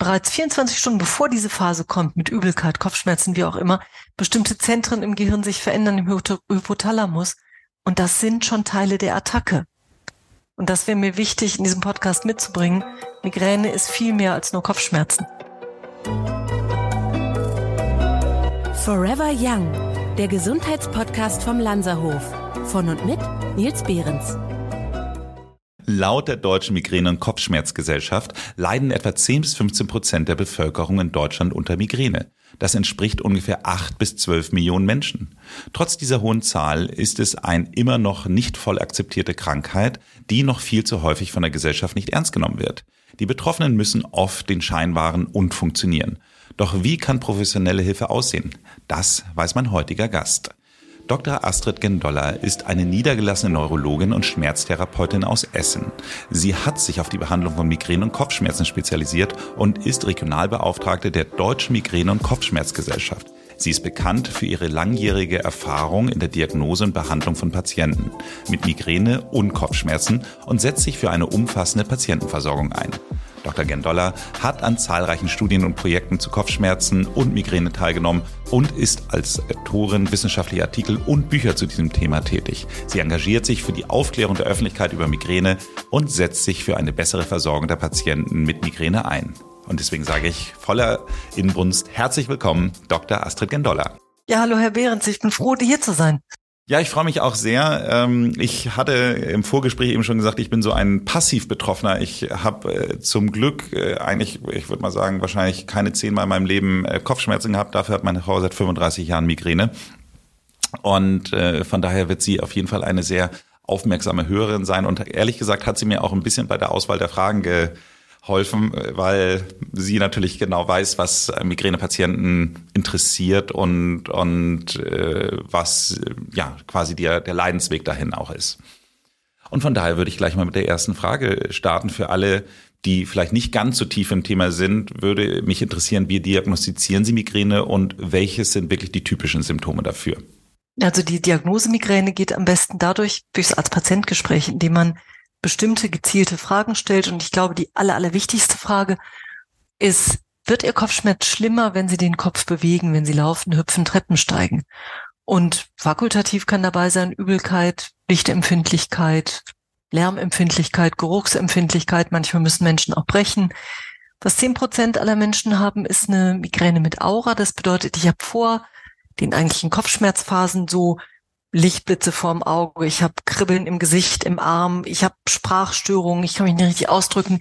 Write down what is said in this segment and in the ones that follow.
bereits 24 Stunden bevor diese Phase kommt, mit Übelkeit, Kopfschmerzen, wie auch immer, bestimmte Zentren im Gehirn sich verändern im Hypothalamus. Und das sind schon Teile der Attacke. Und das wäre mir wichtig, in diesem Podcast mitzubringen. Migräne ist viel mehr als nur Kopfschmerzen. Forever Young, der Gesundheitspodcast vom Lanzerhof. Von und mit Nils Behrens. Laut der Deutschen Migräne- und Kopfschmerzgesellschaft leiden etwa 10 bis 15 Prozent der Bevölkerung in Deutschland unter Migräne. Das entspricht ungefähr 8 bis 12 Millionen Menschen. Trotz dieser hohen Zahl ist es ein immer noch nicht voll akzeptierte Krankheit, die noch viel zu häufig von der Gesellschaft nicht ernst genommen wird. Die Betroffenen müssen oft den Schein wahren und funktionieren. Doch wie kann professionelle Hilfe aussehen? Das weiß mein heutiger Gast. Dr. Astrid Gendoller ist eine niedergelassene Neurologin und Schmerztherapeutin aus Essen. Sie hat sich auf die Behandlung von Migräne und Kopfschmerzen spezialisiert und ist Regionalbeauftragte der Deutschen Migräne- und Kopfschmerzgesellschaft. Sie ist bekannt für ihre langjährige Erfahrung in der Diagnose und Behandlung von Patienten mit Migräne und Kopfschmerzen und setzt sich für eine umfassende Patientenversorgung ein. Dr. Gendoller hat an zahlreichen Studien und Projekten zu Kopfschmerzen und Migräne teilgenommen und ist als Autorin wissenschaftlicher Artikel und Bücher zu diesem Thema tätig. Sie engagiert sich für die Aufklärung der Öffentlichkeit über Migräne und setzt sich für eine bessere Versorgung der Patienten mit Migräne ein. Und deswegen sage ich voller Inbrunst herzlich willkommen, Dr. Astrid Gendoller. Ja, hallo Herr Behrens, ich bin froh, hier zu sein. Ja, ich freue mich auch sehr. Ähm, ich hatte im Vorgespräch eben schon gesagt, ich bin so ein Passiv-Betroffener. Ich habe äh, zum Glück äh, eigentlich, ich würde mal sagen, wahrscheinlich keine zehnmal in meinem Leben äh, Kopfschmerzen gehabt. Dafür hat meine Frau seit 35 Jahren Migräne. Und von daher wird sie auf jeden Fall eine sehr aufmerksame Hörerin sein. Und ehrlich gesagt hat sie mir auch ein bisschen bei der Auswahl der Fragen ge geholfen, weil sie natürlich genau weiß, was Migränepatienten interessiert und, und äh, was ja quasi der, der Leidensweg dahin auch ist. Und von daher würde ich gleich mal mit der ersten Frage starten für alle, die vielleicht nicht ganz so tief im Thema sind, würde mich interessieren, wie diagnostizieren Sie Migräne und welches sind wirklich die typischen Symptome dafür? Also die Diagnose Migräne geht am besten dadurch durchs Arzt-Patient-Gespräch, indem man bestimmte gezielte Fragen stellt. Und ich glaube, die aller, allerwichtigste Frage ist, wird Ihr Kopfschmerz schlimmer, wenn Sie den Kopf bewegen, wenn Sie laufen, hüpfen, Treppen steigen? Und fakultativ kann dabei sein Übelkeit, Lichtempfindlichkeit, Lärmempfindlichkeit, Geruchsempfindlichkeit. Manchmal müssen Menschen auch brechen. Was zehn Prozent aller Menschen haben, ist eine Migräne mit Aura. Das bedeutet, ich habe vor den eigentlichen Kopfschmerzphasen so Lichtblitze vorm Auge, ich habe Kribbeln im Gesicht, im Arm, ich habe Sprachstörungen, ich kann mich nicht richtig ausdrücken.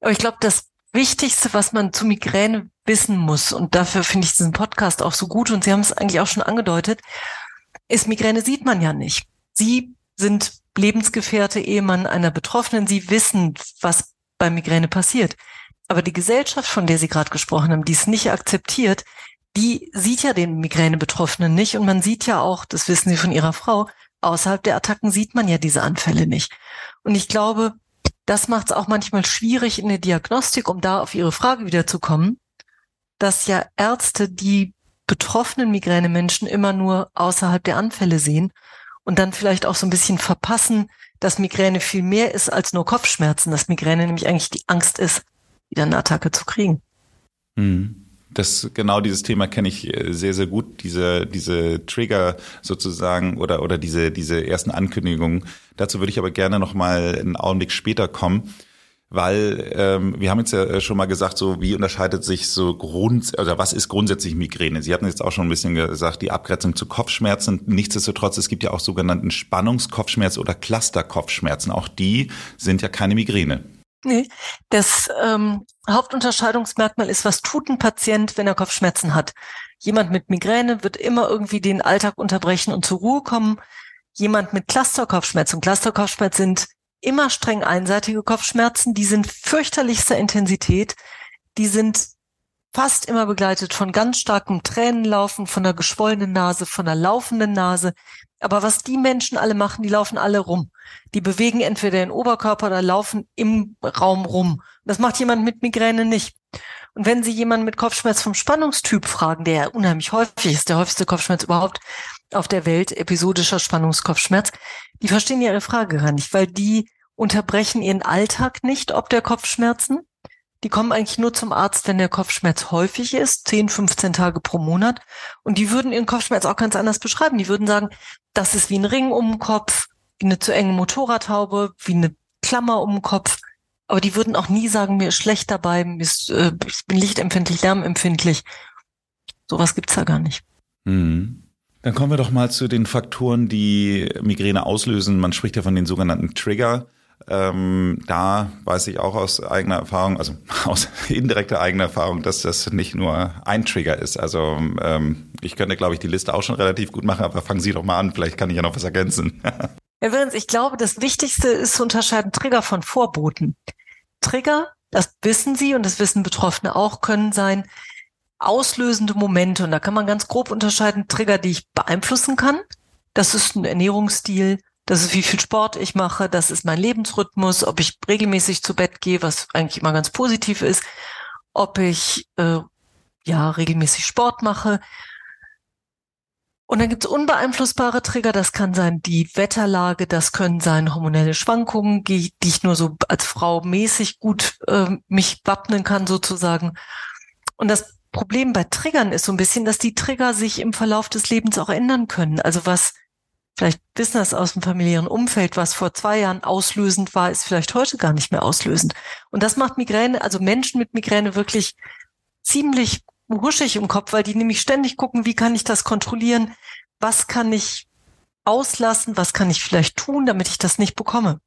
Aber ich glaube, das Wichtigste, was man zu Migräne wissen muss, und dafür finde ich diesen Podcast auch so gut, und Sie haben es eigentlich auch schon angedeutet, ist, Migräne sieht man ja nicht. Sie sind Lebensgefährte, Ehemann einer Betroffenen. Sie wissen, was bei Migräne passiert. Aber die Gesellschaft, von der Sie gerade gesprochen haben, die es nicht akzeptiert, die sieht ja den Migräne-Betroffenen nicht und man sieht ja auch, das wissen Sie von Ihrer Frau, außerhalb der Attacken sieht man ja diese Anfälle nicht. Und ich glaube, das macht es auch manchmal schwierig in der Diagnostik, um da auf Ihre Frage wiederzukommen, dass ja Ärzte die betroffenen Migränemenschen immer nur außerhalb der Anfälle sehen und dann vielleicht auch so ein bisschen verpassen, dass Migräne viel mehr ist als nur Kopfschmerzen, dass Migräne nämlich eigentlich die Angst ist, wieder eine Attacke zu kriegen. Mhm das genau dieses Thema kenne ich äh, sehr sehr gut. Diese diese Trigger sozusagen oder oder diese diese ersten Ankündigungen. Dazu würde ich aber gerne noch mal einen Augenblick später kommen weil ähm, wir haben jetzt ja schon mal gesagt so wie unterscheidet sich so Grund oder was ist grundsätzlich Migräne? Sie hatten jetzt auch schon ein bisschen gesagt die Abgrenzung zu Kopfschmerzen. Nichtsdestotrotz es gibt ja auch sogenannten Spannungskopfschmerz oder Clusterkopfschmerzen. Auch die sind ja keine Migräne Nee, das ähm, Hauptunterscheidungsmerkmal ist, was tut ein Patient, wenn er Kopfschmerzen hat? Jemand mit Migräne wird immer irgendwie den Alltag unterbrechen und zur Ruhe kommen. Jemand mit Clusterkopfschmerzen. Clusterkopfschmerz sind immer streng einseitige Kopfschmerzen. Die sind fürchterlichster Intensität. Die sind fast immer begleitet von ganz starkem Tränenlaufen, von einer geschwollenen Nase, von einer laufenden Nase. Aber was die Menschen alle machen, die laufen alle rum. Die bewegen entweder den Oberkörper oder laufen im Raum rum. Das macht jemand mit Migräne nicht. Und wenn Sie jemanden mit Kopfschmerz vom Spannungstyp fragen, der ja unheimlich häufig ist, der häufigste Kopfschmerz überhaupt auf der Welt, episodischer Spannungskopfschmerz, die verstehen Ihre Frage gar nicht, weil die unterbrechen ihren Alltag nicht ob der Kopfschmerzen. Die kommen eigentlich nur zum Arzt, wenn der Kopfschmerz häufig ist, 10, 15 Tage pro Monat. Und die würden ihren Kopfschmerz auch ganz anders beschreiben. Die würden sagen, das ist wie ein Ring um den Kopf, wie eine zu enge Motorradhaube, wie eine Klammer um den Kopf. Aber die würden auch nie sagen, mir ist schlecht dabei, mir ist, äh, ich bin lichtempfindlich, lärmempfindlich. Sowas gibt's da gar nicht. Mhm. Dann kommen wir doch mal zu den Faktoren, die Migräne auslösen. Man spricht ja von den sogenannten Trigger. Ähm, da weiß ich auch aus eigener Erfahrung, also aus indirekter eigener Erfahrung, dass das nicht nur ein Trigger ist. Also ähm, ich könnte, glaube ich, die Liste auch schon relativ gut machen, aber fangen Sie doch mal an, vielleicht kann ich ja noch was ergänzen. Herr Wirens, ich glaube, das Wichtigste ist zu unterscheiden Trigger von Vorboten. Trigger, das wissen Sie und das wissen Betroffene auch, können sein auslösende Momente. Und da kann man ganz grob unterscheiden, Trigger, die ich beeinflussen kann. Das ist ein Ernährungsstil, das ist wie viel Sport ich mache, das ist mein Lebensrhythmus, ob ich regelmäßig zu Bett gehe, was eigentlich immer ganz positiv ist, ob ich äh, ja regelmäßig Sport mache. Und dann gibt es unbeeinflussbare Trigger, das kann sein die Wetterlage, das können sein hormonelle Schwankungen, die, ich nur so als Frau mäßig gut äh, mich wappnen kann sozusagen. Und das Problem bei Triggern ist so ein bisschen, dass die Trigger sich im Verlauf des Lebens auch ändern können. Also was Vielleicht wissen das aus dem familiären Umfeld, was vor zwei Jahren auslösend war, ist vielleicht heute gar nicht mehr auslösend. Und das macht Migräne, also Menschen mit Migräne wirklich ziemlich huschig im Kopf, weil die nämlich ständig gucken, wie kann ich das kontrollieren? Was kann ich auslassen? Was kann ich vielleicht tun, damit ich das nicht bekomme?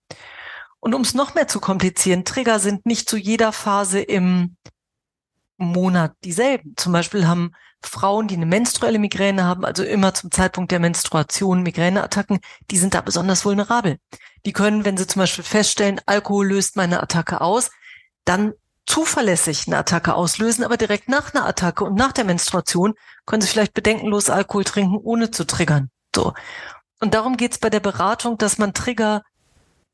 Und um es noch mehr zu komplizieren, Trigger sind nicht zu jeder Phase im Monat dieselben. Zum Beispiel haben Frauen, die eine menstruelle Migräne haben, also immer zum Zeitpunkt der Menstruation Migräneattacken, die sind da besonders vulnerabel. Die können, wenn sie zum Beispiel feststellen, Alkohol löst meine Attacke aus, dann zuverlässig eine Attacke auslösen, aber direkt nach einer Attacke und nach der Menstruation können sie vielleicht bedenkenlos Alkohol trinken, ohne zu triggern. So. Und darum geht's bei der Beratung, dass man Trigger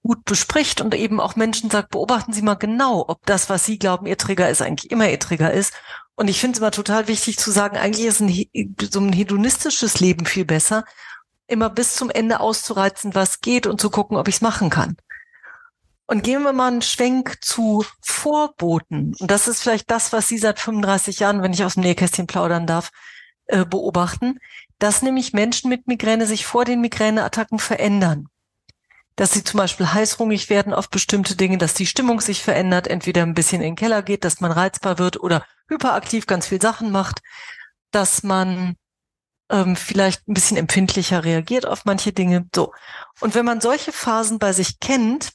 gut bespricht und eben auch Menschen sagt, beobachten Sie mal genau, ob das, was Sie glauben, Ihr Trigger ist, eigentlich immer Ihr Trigger ist und ich finde es immer total wichtig zu sagen, eigentlich ist ein, so ein hedonistisches Leben viel besser, immer bis zum Ende auszureizen, was geht und zu gucken, ob ich es machen kann. Und gehen wir mal einen Schwenk zu Vorboten. Und das ist vielleicht das, was Sie seit 35 Jahren, wenn ich aus dem Nähkästchen plaudern darf, äh, beobachten, dass nämlich Menschen mit Migräne sich vor den Migräneattacken verändern dass sie zum Beispiel heißhungrig werden auf bestimmte Dinge, dass die Stimmung sich verändert, entweder ein bisschen in den Keller geht, dass man reizbar wird oder hyperaktiv ganz viel Sachen macht, dass man ähm, vielleicht ein bisschen empfindlicher reagiert auf manche Dinge. So. Und wenn man solche Phasen bei sich kennt,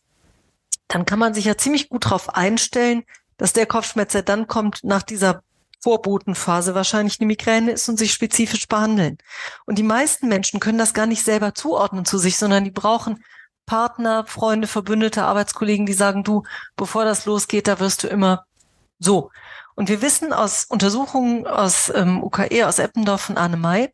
dann kann man sich ja ziemlich gut darauf einstellen, dass der Kopfschmerz, der dann kommt nach dieser Vorbotenphase wahrscheinlich eine Migräne ist und sich spezifisch behandeln. Und die meisten Menschen können das gar nicht selber zuordnen zu sich, sondern die brauchen Partner, Freunde, Verbündete, Arbeitskollegen, die sagen, du, bevor das losgeht, da wirst du immer so. Und wir wissen aus Untersuchungen aus ähm, UKE, aus Eppendorf von Arne May,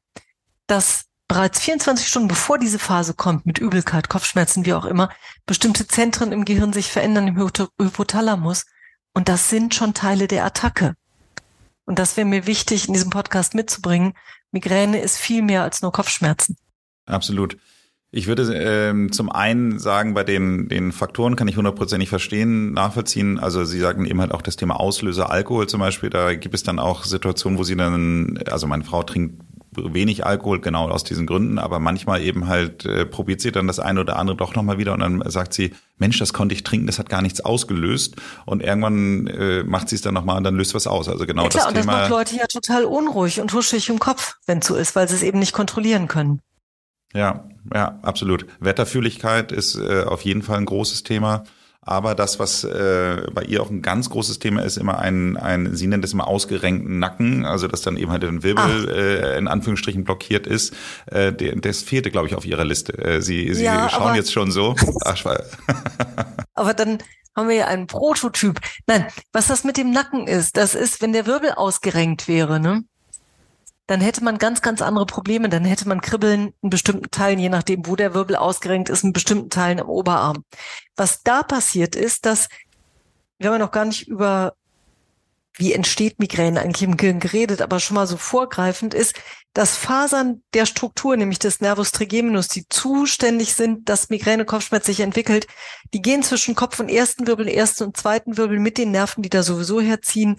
dass bereits 24 Stunden bevor diese Phase kommt, mit Übelkeit, Kopfschmerzen, wie auch immer, bestimmte Zentren im Gehirn sich verändern im Hypothalamus. Und das sind schon Teile der Attacke. Und das wäre mir wichtig, in diesem Podcast mitzubringen. Migräne ist viel mehr als nur Kopfschmerzen. Absolut. Ich würde ähm, zum einen sagen, bei den, den Faktoren kann ich hundertprozentig verstehen, nachvollziehen. Also Sie sagten eben halt auch das Thema Auslöser, Alkohol zum Beispiel. Da gibt es dann auch Situationen, wo Sie dann, also meine Frau trinkt wenig Alkohol, genau aus diesen Gründen, aber manchmal eben halt äh, probiert sie dann das eine oder andere doch nochmal wieder und dann sagt sie, Mensch, das konnte ich trinken, das hat gar nichts ausgelöst und irgendwann äh, macht sie es dann nochmal und dann löst was aus. Also genau ja, klar, das Thema. Und das macht Leute ja total unruhig und huschig im Kopf, wenn es so ist, weil sie es eben nicht kontrollieren können. Ja, ja, absolut. Wetterfühligkeit ist äh, auf jeden Fall ein großes Thema. Aber das, was äh, bei ihr auch ein ganz großes Thema ist, immer ein, ein, sie nennt es immer ausgerenkten Nacken, also dass dann eben halt ein Wirbel äh, in Anführungsstrichen blockiert ist. Äh, der, das fehlte, glaube ich, auf ihrer Liste. Äh, sie sie ja, schauen jetzt schon so. Ach, aber dann haben wir ja einen Prototyp. Nein, was das mit dem Nacken ist, das ist, wenn der Wirbel ausgerenkt wäre, ne? Dann hätte man ganz, ganz andere Probleme. Dann hätte man Kribbeln in bestimmten Teilen, je nachdem, wo der Wirbel ausgerenkt ist, in bestimmten Teilen am Oberarm. Was da passiert ist, dass, wir haben ja noch gar nicht über wie entsteht Migräne eigentlich im Gehirn geredet, aber schon mal so vorgreifend ist, dass Fasern der Struktur, nämlich des Nervus trigeminus, die zuständig sind, dass Migräne-Kopfschmerz sich entwickelt, die gehen zwischen Kopf und ersten Wirbel, ersten und zweiten Wirbel mit den Nerven, die da sowieso herziehen,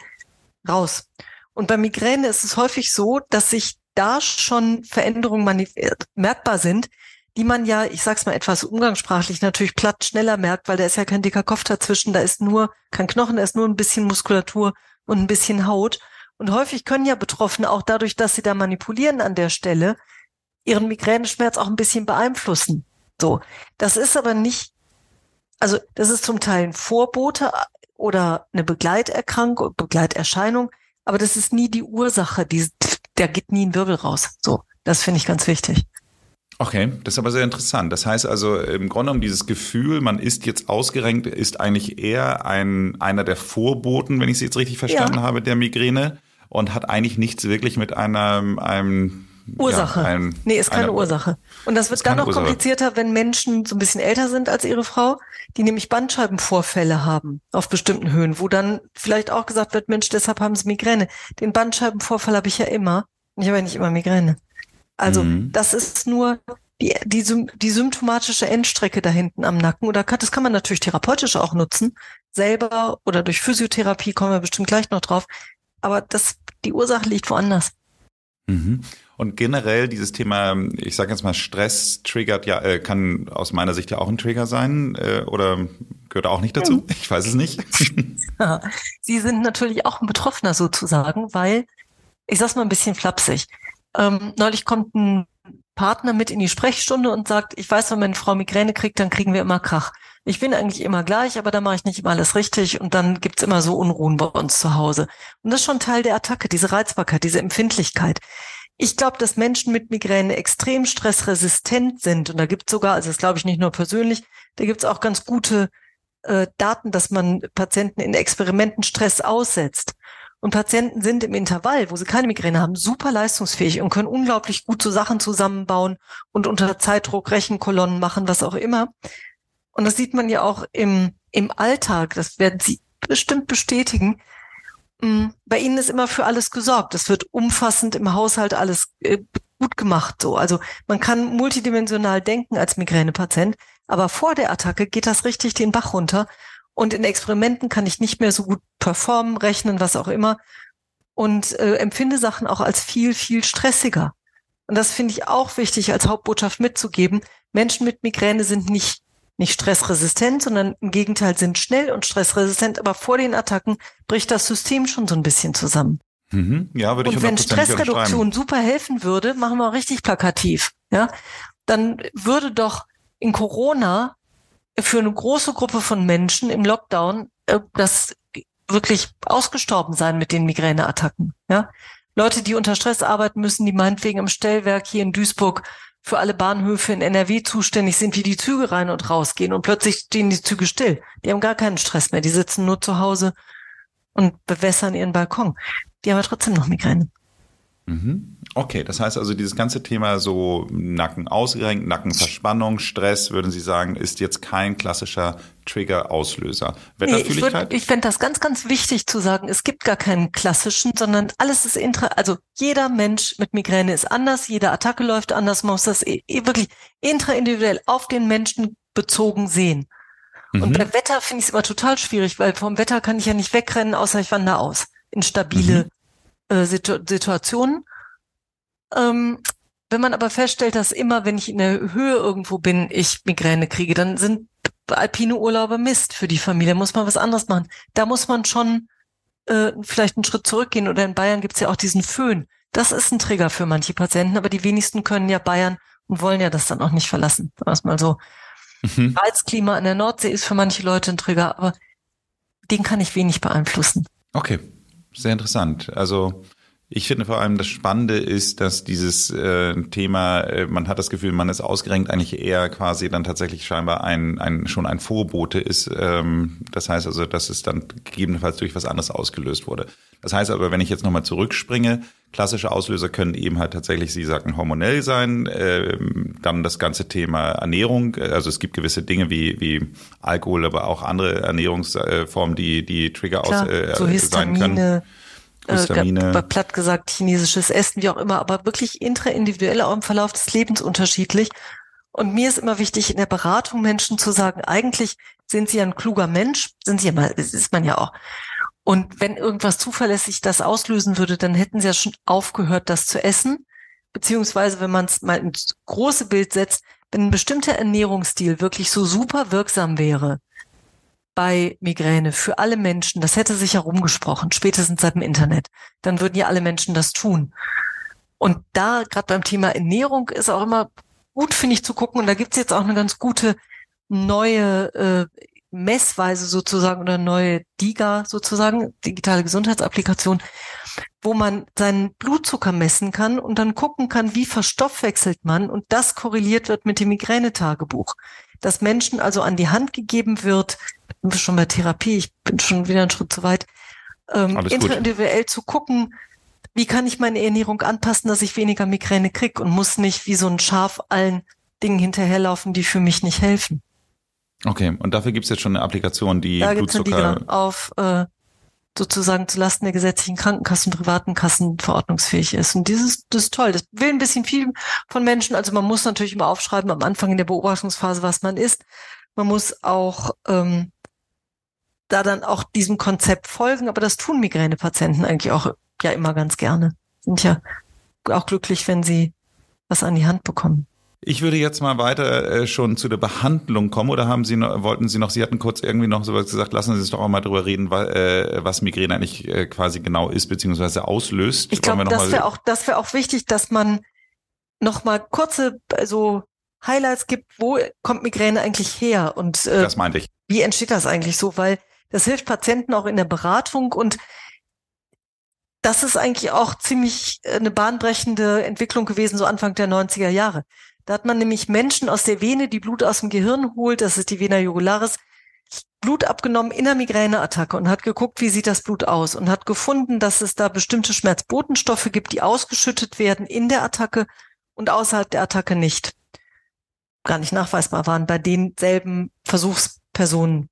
raus. Und bei Migräne ist es häufig so, dass sich da schon Veränderungen merkbar sind, die man ja, ich sag's mal etwas umgangssprachlich, natürlich platt schneller merkt, weil da ist ja kein dicker Kopf dazwischen, da ist nur kein Knochen, da ist nur ein bisschen Muskulatur und ein bisschen Haut. Und häufig können ja Betroffene auch dadurch, dass sie da manipulieren an der Stelle, ihren Migräneschmerz auch ein bisschen beeinflussen. So. Das ist aber nicht, also das ist zum Teil ein Vorbote oder eine Begleiterkrankung, Begleiterscheinung, aber das ist nie die Ursache, die, der geht nie ein Wirbel raus. So. Das finde ich ganz wichtig. Okay, das ist aber sehr interessant. Das heißt also im Grunde genommen dieses Gefühl, man ist jetzt ausgerenkt, ist eigentlich eher ein einer der Vorboten, wenn ich es jetzt richtig verstanden ja. habe, der Migräne und hat eigentlich nichts wirklich mit einer einem Ursache. Ja, ein, nee, ist keine eine, Ursache. Und das wird dann noch Ursache. komplizierter, wenn Menschen so ein bisschen älter sind als ihre Frau, die nämlich Bandscheibenvorfälle haben auf bestimmten Höhen, wo dann vielleicht auch gesagt wird, Mensch, deshalb haben sie Migräne. Den Bandscheibenvorfall habe ich ja immer. Ich habe ja nicht immer Migräne. Also mhm. das ist nur die, die, die symptomatische Endstrecke da hinten am Nacken. Oder das kann man natürlich therapeutisch auch nutzen, selber oder durch Physiotherapie kommen wir bestimmt gleich noch drauf. Aber das, die Ursache liegt woanders. Mhm. Und generell dieses Thema, ich sage jetzt mal, Stress triggert ja, äh, kann aus meiner Sicht ja auch ein Trigger sein äh, oder gehört auch nicht dazu. Ich weiß es nicht. Sie sind natürlich auch ein Betroffener sozusagen, weil, ich sag's mal ein bisschen flapsig, ähm, neulich kommt ein Partner mit in die Sprechstunde und sagt, ich weiß, wenn meine Frau Migräne kriegt, dann kriegen wir immer Krach. Ich bin eigentlich immer gleich, aber da mache ich nicht immer alles richtig und dann gibt's immer so Unruhen bei uns zu Hause. Und das ist schon Teil der Attacke, diese Reizbarkeit, diese Empfindlichkeit. Ich glaube, dass Menschen mit Migräne extrem stressresistent sind. Und da gibt's sogar, also das glaube ich nicht nur persönlich, da gibt's auch ganz gute äh, Daten, dass man Patienten in Experimenten Stress aussetzt. Und Patienten sind im Intervall, wo sie keine Migräne haben, super leistungsfähig und können unglaublich gut so Sachen zusammenbauen und unter Zeitdruck Rechenkolonnen machen, was auch immer. Und das sieht man ja auch im, im Alltag, das werden Sie bestimmt bestätigen. Mm, bei Ihnen ist immer für alles gesorgt. Es wird umfassend im Haushalt alles äh, gut gemacht, so. Also man kann multidimensional denken als Migränepatient, aber vor der Attacke geht das richtig den Bach runter und in Experimenten kann ich nicht mehr so gut performen, rechnen, was auch immer. Und äh, empfinde Sachen auch als viel, viel stressiger. Und das finde ich auch wichtig als Hauptbotschaft mitzugeben. Menschen mit Migräne sind nicht, nicht stressresistent, sondern im Gegenteil sind schnell und stressresistent. Aber vor den Attacken bricht das System schon so ein bisschen zusammen. Mhm. Ja, würde ich Und wenn Stressreduktion super helfen würde, machen wir richtig plakativ, ja, dann würde doch in Corona für eine große Gruppe von Menschen im Lockdown äh, das wirklich ausgestorben sein mit den Migräneattacken. Ja? Leute, die unter Stress arbeiten müssen, die meinetwegen im Stellwerk hier in Duisburg für alle Bahnhöfe in NRW zuständig sind, wie die Züge rein und rausgehen und plötzlich stehen die Züge still. Die haben gar keinen Stress mehr. Die sitzen nur zu Hause und bewässern ihren Balkon. Die haben ja trotzdem noch Migräne. Mhm. Okay, das heißt also, dieses ganze Thema so Nacken ausgerenkt, Nackenverspannung, Stress, würden Sie sagen, ist jetzt kein klassischer Trigger-Auslöser. Nee, ich, ich fände das ganz, ganz wichtig zu sagen, es gibt gar keinen klassischen, sondern alles ist intra, also jeder Mensch mit Migräne ist anders, jede Attacke läuft anders, man muss das wirklich intraindividuell auf den Menschen bezogen sehen. Mhm. Und bei Wetter finde ich es immer total schwierig, weil vom Wetter kann ich ja nicht wegrennen, außer ich wandere aus in stabile mhm äh, Situ Situationen. Ähm, wenn man aber feststellt, dass immer, wenn ich in der Höhe irgendwo bin, ich Migräne kriege, dann sind alpine Urlaube Mist für die Familie. Muss man was anderes machen. Da muss man schon äh, vielleicht einen Schritt zurückgehen. Oder in Bayern gibt's ja auch diesen Föhn. Das ist ein Trigger für manche Patienten, aber die wenigsten können ja Bayern und wollen ja das dann auch nicht verlassen. Sagen mal so. Mhm. Reizklima an der Nordsee ist für manche Leute ein Trigger, aber den kann ich wenig beeinflussen. Okay, sehr interessant. Also Ich finde vor allem das Spannende ist, dass dieses äh, Thema, äh, man hat das Gefühl, man ist ausgerenkt, eigentlich eher quasi dann tatsächlich scheinbar ein, ein schon ein Vorbote ist. Ähm, das heißt also, dass es dann gegebenenfalls durch was anderes ausgelöst wurde. Das heißt aber, wenn ich jetzt nochmal zurückspringe, klassische Auslöser können eben halt tatsächlich, Sie sagten, hormonell sein. Äh, dann das ganze Thema Ernährung. Also es gibt gewisse Dinge wie, wie Alkohol, aber auch andere Ernährungsformen, die, die Trigger Klar, aus, äh, so sein können. Histamine. Äh, platt gesagt, chinesisches Essen, wie auch immer, aber wirklich intraindividuell auch im Verlauf des Lebens unterschiedlich. Und mir ist immer wichtig, in der Beratung Menschen zu sagen, eigentlich sind sie ein kluger Mensch, sind sie ja mal, ist man ja auch. Und wenn irgendwas zuverlässig das auslösen würde, dann hätten sie ja schon aufgehört, das zu essen. Beziehungsweise, wenn man es mal ins große Bild setzt, wenn ein bestimmter Ernährungsstil wirklich so super wirksam wäre, bei Migräne für alle Menschen, das hätte sich herumgesprochen, spätestens seit dem Internet, dann würden ja alle Menschen das tun. Und da, gerade beim Thema Ernährung, ist auch immer gut, finde ich, zu gucken. Und da gibt's jetzt auch eine ganz gute neue äh, Messweise sozusagen oder neue DIGA sozusagen, digitale Gesundheitsapplikation, wo man seinen Blutzucker messen kann und dann gucken kann, wie verstoffwechselt man und das korreliert wird mit dem Migränetagebuch. Dass Menschen also an die Hand gegeben wird, schon bei Therapie, ich bin schon wieder einen Schritt zu weit, ähm, individuell zu gucken, wie kann ich meine Ernährung anpassen, dass ich weniger Migräne krieg und muss nicht wie so ein Schaf allen Dingen hinterherlaufen, die für mich nicht helfen. Okay, und dafür gibt es jetzt schon eine Applikation, die da Blutzucker gibt's auf äh, sozusagen zu Lasten der gesetzlichen Krankenkassen, privaten Kassen verordnungsfähig ist. Und dieses, das ist toll. Das will ein bisschen viel von Menschen. Also man muss natürlich immer aufschreiben am Anfang in der Beobachtungsphase, was man ist. Man muss auch ähm, da dann auch diesem Konzept folgen. Aber das tun Migränepatienten eigentlich auch ja immer ganz gerne. Sind ja auch glücklich, wenn sie was an die Hand bekommen. Ich würde jetzt mal weiter äh, schon zu der Behandlung kommen oder haben Sie noch, wollten Sie noch, Sie hatten kurz irgendwie noch sowas gesagt, lassen Sie uns doch auch mal drüber reden, äh, was Migräne eigentlich äh, quasi genau ist, beziehungsweise auslöst. Ich glaube, das wäre auch, das wäre auch wichtig, dass man noch mal kurze, also Highlights gibt, wo kommt Migräne eigentlich her und äh, das meinte ich. wie entsteht das eigentlich so, weil das hilft Patienten auch in der Beratung und das ist eigentlich auch ziemlich äh, eine bahnbrechende Entwicklung gewesen, so Anfang der 90er Jahre. Da hat man nämlich Menschen aus der Vene, die Blut aus dem Gehirn holt, das ist die Vena jugularis, Blut abgenommen in der Migräneattacke und hat geguckt, wie sieht das Blut aus und hat gefunden, dass es da bestimmte Schmerzbotenstoffe gibt, die ausgeschüttet werden in der Attacke und außerhalb der Attacke nicht. Gar nicht nachweisbar waren bei denselben Versuchspersonen.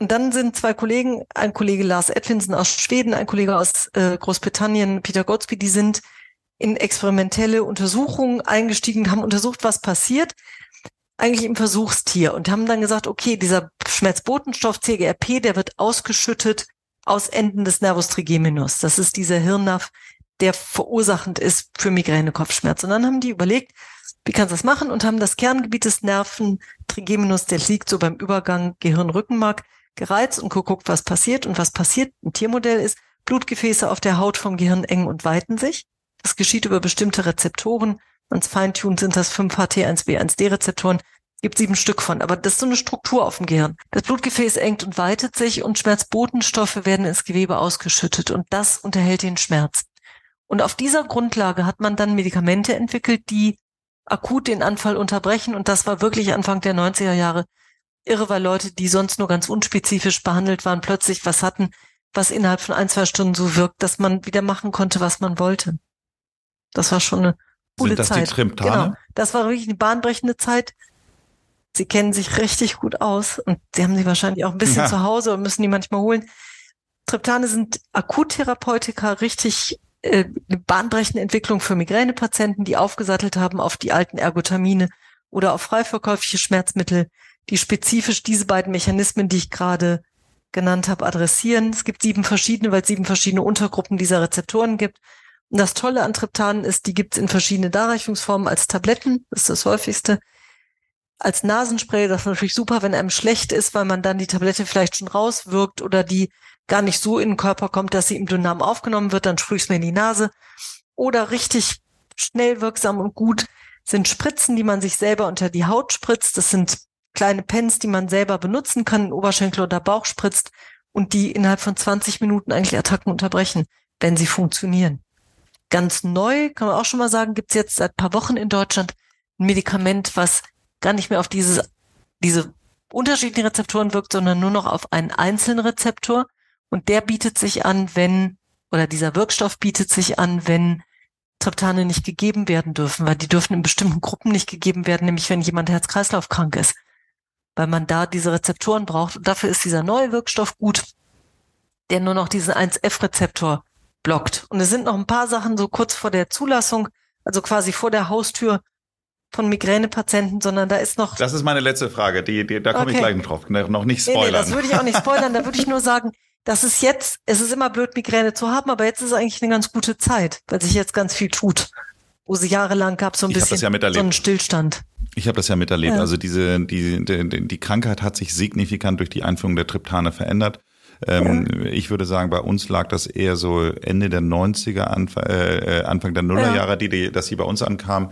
Und dann sind zwei Kollegen, ein Kollege Lars Edvinson aus Schweden, ein Kollege aus äh, Großbritannien, Peter Gotsky, die sind in experimentelle Untersuchungen eingestiegen, haben untersucht, was passiert, eigentlich im Versuchstier und haben dann gesagt, okay, dieser Schmerzbotenstoff CGRP, der wird ausgeschüttet aus Enden des Nervus trigeminus. Das ist dieser Hirnnerv, der verursachend ist für Migräne-Kopfschmerz. Und dann haben die überlegt, wie kannst du das machen und haben das Kerngebiet des Nerven Trigeminus, der liegt so beim Übergang Gehirn-Rückenmark, gereizt und geguckt, was passiert. Und was passiert, ein Tiermodell ist, Blutgefäße auf der Haut vom Gehirn engen und weiten sich. Das geschieht über bestimmte Rezeptoren. Ans Feintun sind das 5-HT1B1D-Rezeptoren. Gibt sieben Stück von, aber das ist so eine Struktur auf dem Gehirn. Das Blutgefäß engt und weitet sich und Schmerzbotenstoffe werden ins Gewebe ausgeschüttet und das unterhält den Schmerz. Und auf dieser Grundlage hat man dann Medikamente entwickelt, die akut den Anfall unterbrechen und das war wirklich Anfang der 90er Jahre irre, weil Leute, die sonst nur ganz unspezifisch behandelt waren, plötzlich was hatten, was innerhalb von ein, zwei Stunden so wirkt, dass man wieder machen konnte, was man wollte. Das war schon eine coole Sind das Zeit. Die? Genau. Das war wirklich eine bahnbrechende Zeit. Sie kennen sich richtig gut aus und sie haben sie wahrscheinlich auch ein bisschen ja. zu Hause und müssen die manchmal holen. Triptane sind Akuttherapeutika, richtig äh, eine bahnbrechende Entwicklung für Migränepatienten, die aufgesattelt haben auf die alten Ergotamine oder auf freiverkäufliche Schmerzmittel, die spezifisch diese beiden Mechanismen, die ich gerade genannt habe, adressieren. Es gibt sieben verschiedene, weil es sieben verschiedene Untergruppen dieser Rezeptoren gibt. Und das Tolle an Triptanen ist, die gibt es in verschiedene Darreichungsformen als Tabletten, das ist das häufigste. Als Nasenspray, das ist natürlich super, wenn einem schlecht ist, weil man dann die Tablette vielleicht schon rauswirkt oder die gar nicht so in den Körper kommt, dass sie im Dünndarm aufgenommen wird, dann sprühe ich es mir in die Nase. Oder richtig schnell wirksam und gut sind Spritzen, die man sich selber unter die Haut spritzt. Das sind kleine Pens, die man selber benutzen kann, Oberschenkel oder Bauch spritzt und die innerhalb von 20 Minuten eigentlich Attacken unterbrechen, wenn sie funktionieren. ganz neu, kann man auch schon mal sagen, gibt's jetzt seit paar Wochen in Deutschland ein Medikament, was gar nicht mehr auf dieses, diese unterschiedlichen Rezeptoren wirkt, sondern nur noch auf einen einzelnen Rezeptor. Und der bietet sich an, wenn, oder dieser Wirkstoff bietet sich an, wenn Triptane nicht gegeben werden dürfen, weil die dürfen in bestimmten Gruppen nicht gegeben werden, nämlich wenn jemand Herz-Kreislauf krank ist, weil man da diese Rezeptoren braucht. Und dafür ist dieser neue Wirkstoff gut, der nur noch diesen 1F-Rezeptor blockt. Und es sind noch ein paar Sachen so kurz vor der Zulassung, also quasi vor der Haustür von Migränepatienten, sondern da ist noch. Das ist meine letzte Frage, die, die da komme okay. ich gleich drauf. Noch nicht spoilern. Nee, nee, das würde ich auch nicht spoilern. da würde ich nur sagen, das ist jetzt, es ist immer blöd, Migräne zu haben, aber jetzt ist eigentlich eine ganz gute Zeit, weil sich jetzt ganz viel tut. Wo sie jahrelang gab so ein ich bisschen ja so einen Stillstand. Ich habe das ja miterlebt. Ja. Also diese, die, die, die Krankheit hat sich signifikant durch die Einführung der Triptane verändert. Ähm, ja. Ich würde sagen, bei uns lag das eher so Ende der 90er, Anfang, äh, Anfang der Nullerjahre, ja. die, die, dass sie bei uns ankam.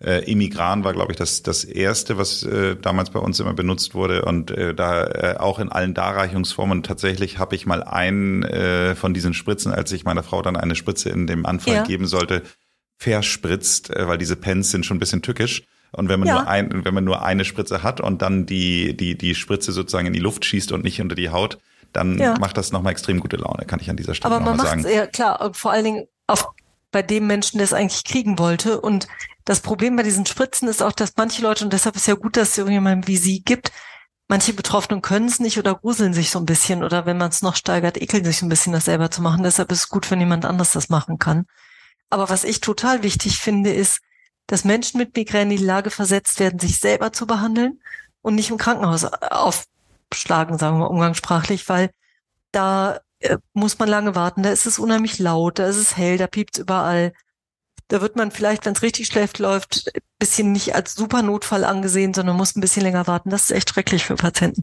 Äh, Immigran war, glaube ich, das, das erste, was äh, damals bei uns immer benutzt wurde. Und äh, da äh, auch in allen Darreichungsformen. Tatsächlich habe ich mal einen äh, von diesen Spritzen, als ich meiner Frau dann eine Spritze in dem Anfall ja. geben sollte, verspritzt, äh, weil diese Pens sind schon ein bisschen tückisch. Und wenn man ja. nur ein, wenn man nur eine Spritze hat und dann die, die, die Spritze sozusagen in die Luft schießt und nicht unter die Haut, dann ja. macht das nochmal extrem gute Laune, kann ich an dieser Stelle Aber man macht es ja klar, vor allen Dingen auf, bei dem Menschen, der es eigentlich kriegen wollte. Und das Problem bei diesen Spritzen ist auch, dass manche Leute, und deshalb ist ja gut, dass es irgendjemand wie sie gibt, manche Betroffenen können es nicht oder gruseln sich so ein bisschen oder wenn man es noch steigert, ekeln sich so ein bisschen, das selber zu machen. Deshalb ist es gut, wenn jemand anders das machen kann. Aber was ich total wichtig finde, ist, dass Menschen mit Migräne in die Lage versetzt werden, sich selber zu behandeln und nicht im Krankenhaus auf schlagen, sagen wir umgangssprachlich, weil da äh, muss man lange warten, da ist es unheimlich laut, da ist es hell, da piept's überall. Da wird man vielleicht, wenn es richtig schlecht läuft, bisschen nicht als super Notfall angesehen, sondern muss ein bisschen länger warten. Das ist echt schrecklich für Patienten.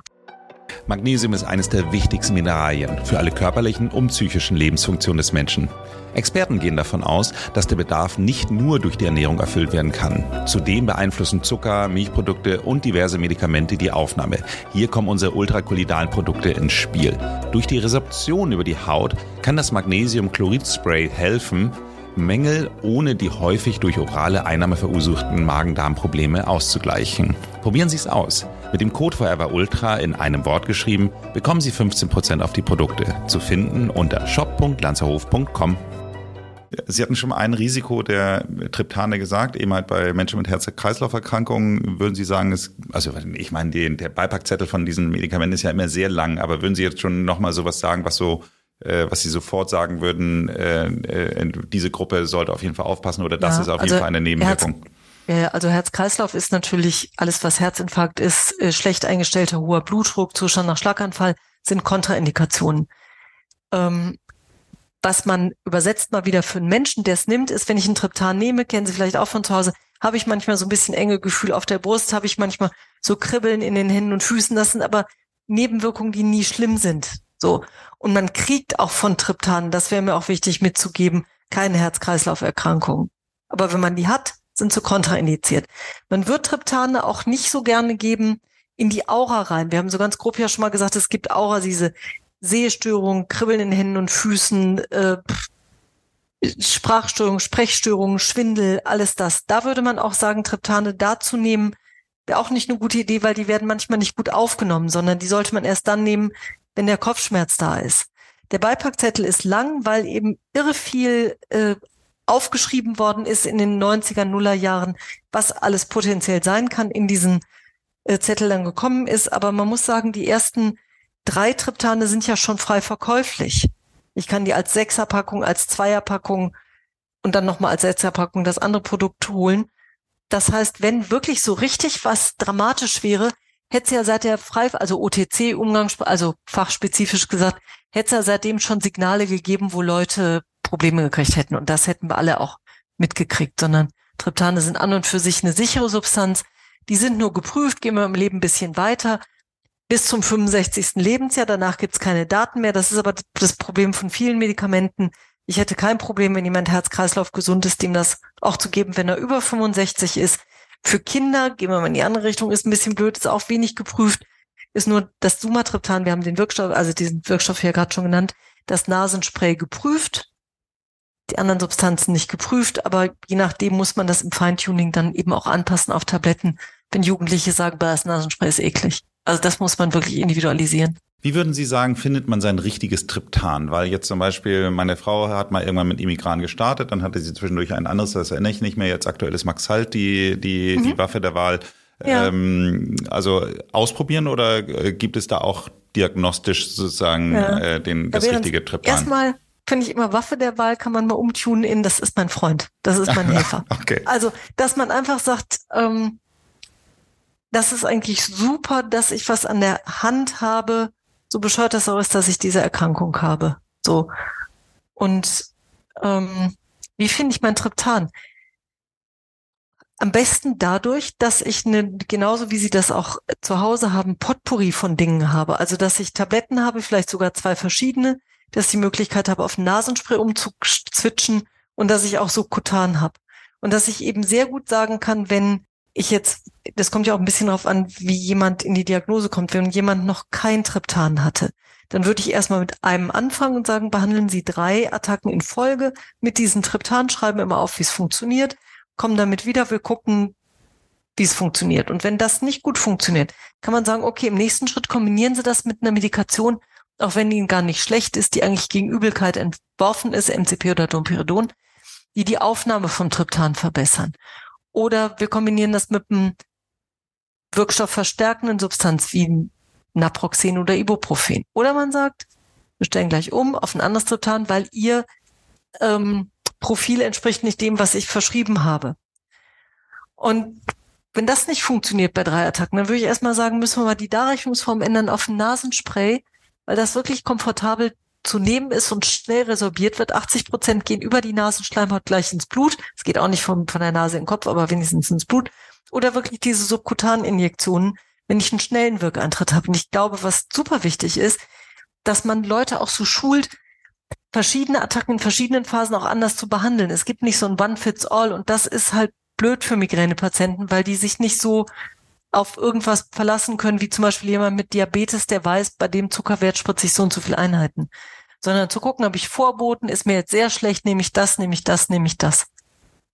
Magnesium ist eines der wichtigsten Mineralien für alle körperlichen und psychischen Lebensfunktionen des Menschen. Experten gehen davon aus, dass der Bedarf nicht nur durch die Ernährung erfüllt werden kann. Zudem beeinflussen Zucker, Milchprodukte und diverse Medikamente die Aufnahme. Hier kommen unsere ultrakolidalen Produkte ins Spiel. Durch die Resorption über die Haut kann das Magnesiumchlorid-Spray helfen, Mängel ohne die häufig durch orale Einnahme verursachten Magen-Darm-Probleme auszugleichen. Probieren Sie es aus. Mit dem Code Forever Ultra in einem Wort geschrieben bekommen Sie 15% auf die Produkte. Zu finden unter shop.lanzerhof.com. Sie hatten schon mal ein Risiko der Triptane gesagt, eben halt bei Menschen mit Herz-Kreislauf-Erkrankungen. Würden Sie sagen, es, also ich meine, der Beipackzettel von diesen Medikamenten ist ja immer sehr lang, aber würden Sie jetzt schon nochmal sowas sagen, was so äh, was Sie sofort sagen würden, äh, äh, diese Gruppe sollte auf jeden Fall aufpassen oder das ja, ist auf also jeden Fall eine Nebenwirkung? Ja, also Herz-Kreislauf ist natürlich alles, was Herzinfarkt ist, äh, schlecht eingestellter hoher Blutdruck, Zustand nach Schlaganfall, sind Kontraindikationen. Ähm, was man übersetzt mal wieder für einen Menschen, der es nimmt, ist, wenn ich einen Triptan nehme, kennen Sie vielleicht auch von zu Hause, habe ich manchmal so ein bisschen enge Gefühl auf der Brust, habe ich manchmal so Kribbeln in den Händen und Füßen. Das sind aber Nebenwirkungen, die nie schlimm sind. So. Und man kriegt auch von Triptan, das wäre mir auch wichtig mitzugeben, keine Herz-Kreislauf-Erkrankungen. Aber wenn man die hat, sind sie kontraindiziert. Man wird Triptane auch nicht so gerne geben in die Aura rein. Wir haben so ganz grob ja schon mal gesagt, es gibt Aura, diese Sehstörungen, Kribbeln in Händen und Füßen, äh, Sprachstörungen, Sprechstörungen, Schwindel, alles das. Da würde man auch sagen, Triptane dazu nehmen, wäre auch nicht eine gute Idee, weil die werden manchmal nicht gut aufgenommen, sondern die sollte man erst dann nehmen, wenn der Kopfschmerz da ist. Der Beipackzettel ist lang, weil eben irre viel äh, aufgeschrieben worden ist in den 90er, Nuller Jahren, was alles potenziell sein kann in diesen äh, Zettel dann gekommen ist. Aber man muss sagen, die ersten drei Triptane sind ja schon frei verkäuflich. Ich kann die als Sechserpackung, als Zweierpackung und dann nochmal als Sechserpackung das andere Produkt holen. Das heißt, wenn wirklich so richtig was dramatisch wäre, hätte es ja seit der Frei, also OTC Umgangssprache, also fachspezifisch gesagt, hätte es ja seitdem schon Signale gegeben, wo Leute Probleme gekriegt hätten. Und das hätten wir alle auch mitgekriegt, sondern Triptane sind an und für sich eine sichere Substanz. Die sind nur geprüft, gehen wir im Leben ein bisschen weiter. Bis zum 65. Lebensjahr, danach gibt's keine Daten mehr. Das ist aber das Problem von vielen Medikamenten. Ich hätte kein Problem, wenn jemand Herz-Kreislauf gesund ist, dem das auch zu geben, wenn er über 65 ist. Für Kinder, gehen wir mal in die andere Richtung, ist ein bisschen blöd, ist auch wenig geprüft, ist nur das Sumatriptan, wir haben den Wirkstoff, also diesen Wirkstoff hier gerade schon genannt, das Nasenspray geprüft. Die anderen Substanzen nicht geprüft, aber je nachdem muss man das im Feintuning dann eben auch anpassen auf Tabletten, wenn Jugendliche sagen, das Nasenspray ist eklig. Also das muss man wirklich individualisieren. Wie würden Sie sagen, findet man sein richtiges Triptan? Weil jetzt zum Beispiel meine Frau hat mal irgendwann mit Imigran gestartet, dann hatte sie zwischendurch ein anderes, das erinnere ich nicht mehr. Jetzt aktuell ist Max Halt die, die, mhm. die Waffe der Wahl. Ja. Ähm, also ausprobieren oder äh, gibt es da auch diagnostisch sozusagen ja. äh, den, das richtige Triptan? Erstmal finde ich immer Waffe der Wahl kann man mal umtunen in, das ist mein Freund, das ist mein Helfer. okay. Also, dass man einfach sagt, ähm, das ist eigentlich super, dass ich was an der Hand habe, so bescheuert das auch ist, dass ich diese Erkrankung habe. So. Und ähm, wie finde ich mein Triptan? Am besten dadurch, dass ich eine, genauso wie Sie das auch zu Hause haben, Potpourri von Dingen habe. Also, dass ich Tabletten habe, vielleicht sogar zwei verschiedene, dass ich die Möglichkeit habe, auf Nasenspray umzuzwitschen und dass ich auch subkutan habe. Und dass ich eben sehr gut sagen kann, wenn ich jetzt, das kommt ja auch ein bisschen darauf an, wie jemand in die Diagnose kommt. Wenn jemand noch kein Triptan hatte, dann würde ich erstmal mit einem anfangen und sagen, behandeln Sie drei Attacken in Folge mit diesem Triptan, schreiben immer auf, wie es funktioniert, kommen damit wieder, wir gucken, wie es funktioniert. Und wenn das nicht gut funktioniert, kann man sagen, okay, im nächsten Schritt kombinieren Sie das mit einer Medikation, auch wenn die gar nicht schlecht ist, die eigentlich gegen Übelkeit entworfen ist, MCP oder Domperidon, die die Aufnahme vom Triptan verbessern. Oder wir kombinieren das mit einem wirkstoffverstärkenden Substanz wie Naproxen oder Ibuprofen. Oder man sagt, wir stellen gleich um auf ein anderes Triptan, weil ihr ähm, Profil entspricht nicht dem, was ich verschrieben habe. Und wenn das nicht funktioniert bei drei Attacken, dann würde ich erstmal sagen, müssen wir mal die Darreichungsform ändern auf ein Nasenspray, weil das wirklich komfortabel zu nehmen ist und schnell resorbiert wird. 80 Prozent gehen über die Nasenschleimhaut gleich ins Blut. Es geht auch nicht von, von der Nase in den Kopf, aber wenigstens ins Blut. Oder wirklich diese Subkutaninjektionen, wenn ich einen schnellen Wirkeintritt habe. Und ich glaube, was super wichtig ist, dass man Leute auch so schult, verschiedene Attacken in verschiedenen Phasen auch anders zu behandeln. Es gibt nicht so ein One-Fits-All und das ist halt blöd für Migränepatienten, weil die sich nicht so auf irgendwas verlassen können, wie zum Beispiel jemand mit Diabetes, der weiß, bei dem Zuckerwert spritze ich so und so viele Einheiten. Sondern zu gucken, habe ich Vorboten, ist mir jetzt sehr schlecht, nehme ich das, nehme ich das, nehme ich das.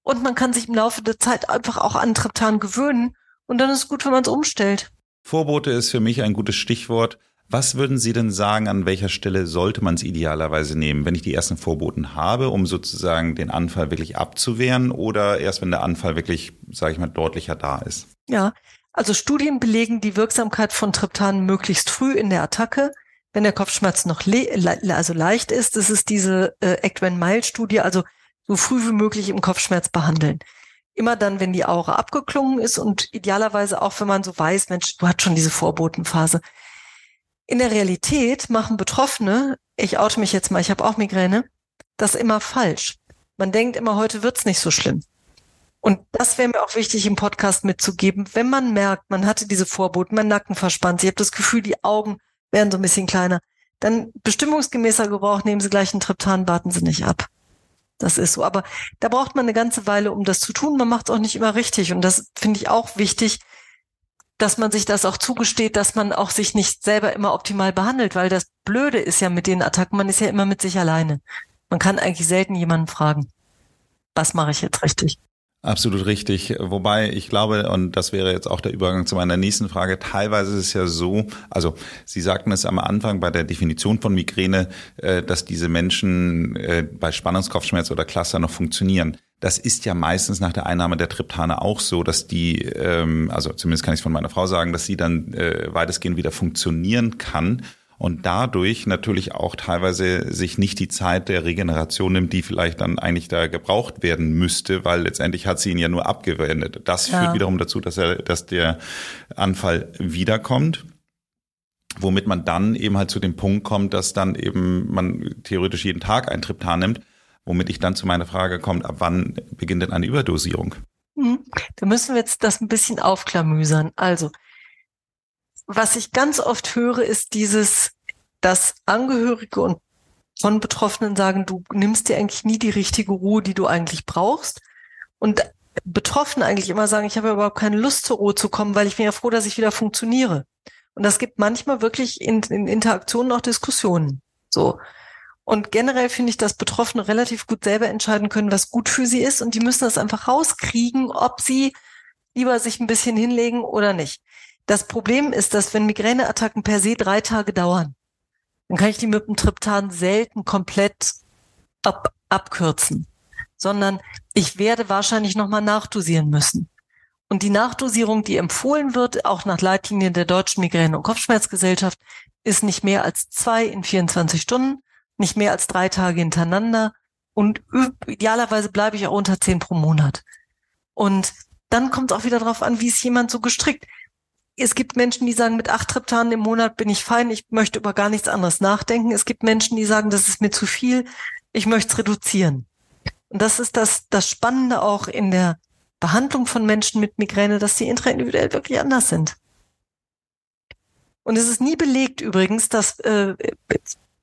Und man kann sich im Laufe der Zeit einfach auch an Triptan gewöhnen und dann ist es gut, wenn man es umstellt. Vorbote ist für mich ein gutes Stichwort. Was würden Sie denn sagen, an welcher Stelle sollte man es idealerweise nehmen? Wenn ich die ersten Vorboten habe, um sozusagen den Anfall wirklich abzuwehren oder erst wenn der Anfall wirklich, sage ich mal, deutlicher da ist? Ja, also Studien belegen die Wirksamkeit von Triptan möglichst früh in der Attacke, wenn der Kopfschmerz noch le le also leicht ist. Das ist diese äh, Actwen-Mile-Studie, also so früh wie möglich im Kopfschmerz behandeln. Immer dann, wenn die Aura abgeklungen ist und idealerweise auch, wenn man so weiß, Mensch, du hast schon diese Vorbotenphase. In der Realität machen Betroffene, ich oute mich jetzt mal, ich habe auch Migräne, das immer falsch. Man denkt immer, heute wird's nicht so schlimm. Und das wäre mir auch wichtig im Podcast mitzugeben. Wenn man merkt, man hatte diese Vorboten, mein Nacken verspannt, Sie haben das Gefühl, die Augen werden so ein bisschen kleiner, dann bestimmungsgemäßer Gebrauch nehmen Sie gleich einen Triptan, warten Sie nicht ab. Das ist so. Aber da braucht man eine ganze Weile, um das zu tun. Man macht es auch nicht immer richtig. Und das finde ich auch wichtig, dass man sich das auch zugesteht, dass man auch sich nicht selber immer optimal behandelt, weil das Blöde ist ja mit den Attacken, man ist ja immer mit sich alleine. Man kann eigentlich selten jemanden fragen, was mache ich jetzt richtig? Absolut richtig. Wobei ich glaube, und das wäre jetzt auch der Übergang zu meiner nächsten Frage, teilweise ist es ja so, also Sie sagten es am Anfang bei der Definition von Migräne, äh, dass diese Menschen äh, bei Spannungskopfschmerz oder Cluster noch funktionieren. Das ist ja meistens nach der Einnahme der Triptane auch so, dass die, ähm, also zumindest kann ich es von meiner Frau sagen, dass sie dann äh, weitestgehend wieder funktionieren kann und dadurch natürlich auch teilweise sich nicht die Zeit der Regeneration nimmt, die vielleicht dann eigentlich da gebraucht werden müsste, weil letztendlich hat sie ihn ja nur abgewendet. Das ja. führt wiederum dazu, dass er, dass der Anfall wiederkommt womit man dann eben halt zu dem Punkt kommt, dass dann eben man theoretisch jeden Tag ein Triptan nimmt, womit ich dann zu meiner Frage komme, ab wann beginnt denn eine Überdosierung? Mhm. Da müssen wir jetzt das ein bisschen aufklamüsern. Also, was ich ganz oft höre, ist dieses, dass Angehörige und von Betroffenen sagen, du nimmst dir eigentlich nie die richtige Ruhe, die du eigentlich brauchst. Und Betroffene eigentlich immer sagen, ich habe überhaupt keine Lust zur Ruhe zu kommen, weil ich bin ja froh, dass ich wieder funktioniere. Und das gibt manchmal wirklich in, in Interaktionen auch Diskussionen. So. Und generell finde ich, dass Betroffene relativ gut selber entscheiden können, was gut für sie ist. Und die müssen das einfach rauskriegen, ob sie lieber sich ein bisschen hinlegen oder nicht. Das Problem ist, dass wenn Migräneattacken per se drei Tage dauern, dann kann ich die mit dem Triptan selten komplett ab, abkürzen, sondern ich werde wahrscheinlich nochmal nachdosieren müssen. Und die Nachdosierung, die empfohlen wird, auch nach Leitlinien der Deutschen Migräne- und Kopfschmerzgesellschaft, ist nicht mehr als zwei in 24 Stunden, nicht mehr als drei Tage hintereinander und idealerweise bleibe ich auch unter zehn pro Monat. Und dann kommt es auch wieder darauf an, wie ist jemand so gestrickt. Es gibt Menschen, die sagen, mit acht Triptanen im Monat bin ich fein, ich möchte über gar nichts anderes nachdenken. Es gibt Menschen, die sagen, das ist mir zu viel, ich möchte es reduzieren. Und das ist das, das Spannende auch in der Behandlung von Menschen mit Migräne, dass die intraindividuell wirklich anders sind. Und es ist nie belegt übrigens, dass äh,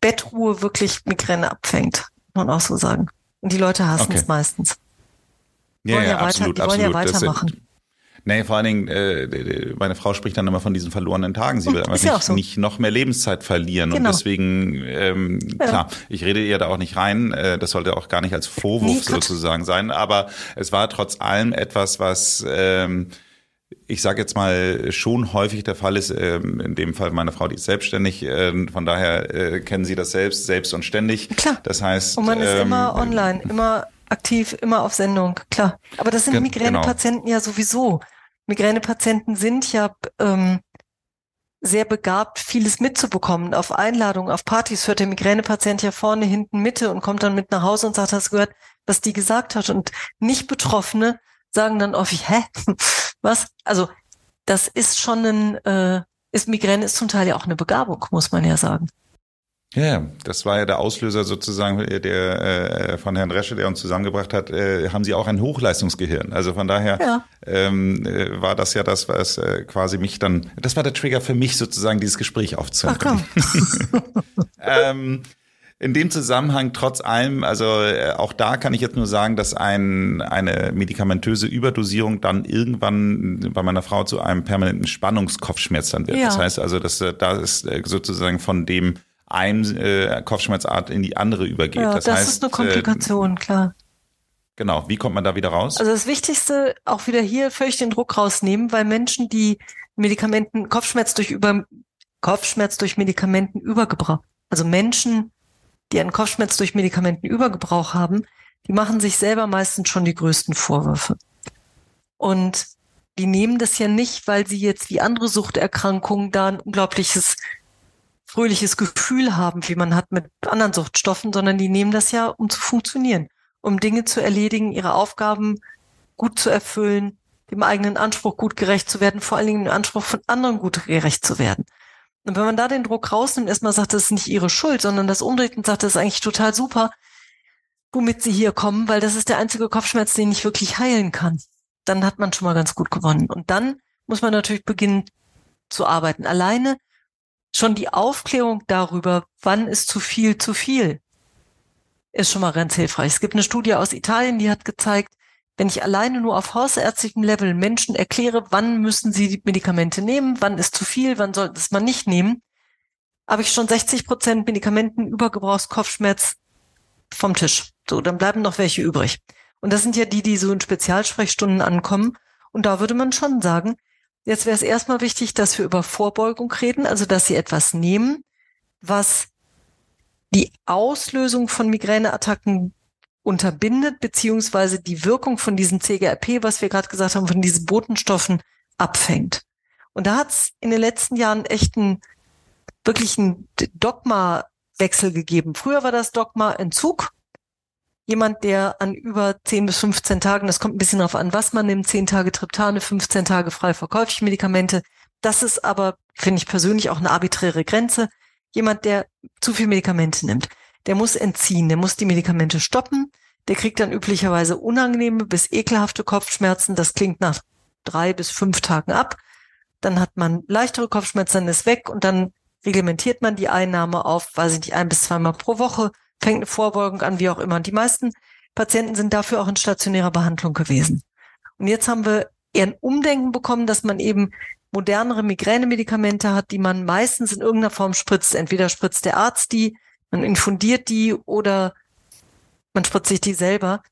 Bettruhe wirklich Migräne abfängt, muss man auch so sagen. Und die Leute hassen okay. es meistens. Die ja, ja, ja absolut, weiter, die absolut. wollen ja weitermachen. Nee, vor allen Dingen, äh, meine Frau spricht dann immer von diesen verlorenen Tagen. Sie will einfach nicht, so. nicht, noch mehr Lebenszeit verlieren. Genau. Und deswegen, ähm, ja. klar, ich rede ihr da auch nicht rein. Äh, das sollte auch gar nicht als Vorwurf nee, sozusagen sein. Aber es war trotz allem etwas, was ähm, ich sage jetzt mal, schon häufig der Fall ist, ähm, in dem Fall meine Frau, die ist selbstständig, äh, von daher äh, kennen sie das selbst, selbst und ständig. Klar. Das heißt. Und man ist ähm, immer online, immer aktiv, immer auf Sendung, klar. Aber das sind Migränepatienten genau. ja sowieso. Migränepatienten sind ja ähm, sehr begabt, vieles mitzubekommen. Auf Einladung, auf Partys hört der Migränepatient ja vorne, hinten, Mitte und kommt dann mit nach Hause und sagt, hast gehört, was die gesagt hat. Und nicht Betroffene sagen dann oft, hä? Was? Also das ist schon ein, äh, ist Migräne ist zum Teil ja auch eine Begabung, muss man ja sagen. Ja, das war ja der Auslöser sozusagen der äh, von Herrn Resche, der uns zusammengebracht hat. Äh, haben Sie auch ein Hochleistungsgehirn? Also von daher ja. ähm, äh, war das ja das, was äh, quasi mich dann. Das war der Trigger für mich sozusagen, dieses Gespräch aufzunehmen. Ähm, in dem Zusammenhang trotz allem, also äh, auch da kann ich jetzt nur sagen, dass ein, eine medikamentöse Überdosierung dann irgendwann bei meiner Frau zu einem permanenten Spannungskopfschmerz dann wird. Ja. Das heißt also, dass äh, da ist äh, sozusagen von dem ein äh, Kopfschmerzart in die andere übergeht. Ja, das, das heißt, ist eine Komplikation, äh, klar. Genau, wie kommt man da wieder raus? Also das Wichtigste, auch wieder hier völlig den Druck rausnehmen, weil Menschen, die Medikamenten, Kopfschmerz durch über Kopfschmerz durch Medikamenten übergebracht, also Menschen, die einen Kopfschmerz durch Medikamentenübergebrauch haben, die machen sich selber meistens schon die größten Vorwürfe. Und die nehmen das ja nicht, weil sie jetzt wie andere Suchterkrankungen da ein unglaubliches fröhliches Gefühl haben, wie man hat mit anderen Suchtstoffen, sondern die nehmen das ja, um zu funktionieren, um Dinge zu erledigen, ihre Aufgaben gut zu erfüllen, dem eigenen Anspruch gut gerecht zu werden, vor allen Dingen dem Anspruch von anderen gut gerecht zu werden. Und wenn man da den Druck rausnimmt, erstmal sagt, das ist nicht ihre Schuld, sondern das umdreht und sagt, das ist eigentlich total super, womit sie hier kommen, weil das ist der einzige Kopfschmerz, den ich wirklich heilen kann. Dann hat man schon mal ganz gut gewonnen. Und dann muss man natürlich beginnen zu arbeiten. Alleine schon die Aufklärung darüber, wann ist zu viel zu viel, ist schon mal ganz hilfreich. Es gibt eine Studie aus Italien, die hat gezeigt, wenn ich alleine nur auf hausärztlichem Level Menschen erkläre, wann müssen sie die Medikamente nehmen, wann ist zu viel, wann sollte es man nicht nehmen, habe ich schon 60 Prozent Medikamentenübergebrauchskopfschmerz vom Tisch. So, dann bleiben noch welche übrig. Und das sind ja die, die so in Spezialsprechstunden ankommen. Und da würde man schon sagen, jetzt wäre es erstmal wichtig, dass wir über Vorbeugung reden, also dass sie etwas nehmen, was die Auslösung von Migräneattacken unterbindet, beziehungsweise die Wirkung von diesem CGRP, was wir gerade gesagt haben, von diesen Botenstoffen abfängt. Und da hat es in den letzten Jahren echt einen wirklichen Dogma-Wechsel gegeben. Früher war das Dogma Entzug. Jemand, der an über 10 bis 15 Tagen, das kommt ein bisschen darauf an, was man nimmt, 10 Tage Triptane, 15 Tage frei verkäufliche Medikamente. Das ist aber, finde ich persönlich, auch eine arbiträre Grenze. Jemand, der zu viel Medikamente nimmt der muss entziehen, der muss die Medikamente stoppen, der kriegt dann üblicherweise unangenehme bis ekelhafte Kopfschmerzen. Das klingt nach drei bis fünf Tagen ab. Dann hat man leichtere Kopfschmerzen, dann ist weg und dann reglementiert man die Einnahme auf, weiß ich nicht, ein bis zweimal pro Woche, fängt eine Vorbeugung an, wie auch immer. Und die meisten Patienten sind dafür auch in stationärer Behandlung gewesen. Und jetzt haben wir eher ein Umdenken bekommen, dass man eben modernere Migränemedikamente hat, die man meistens in irgendeiner Form spritzt. Entweder spritzt der Arzt die, man infundiert die oder man spritzt sich die selber,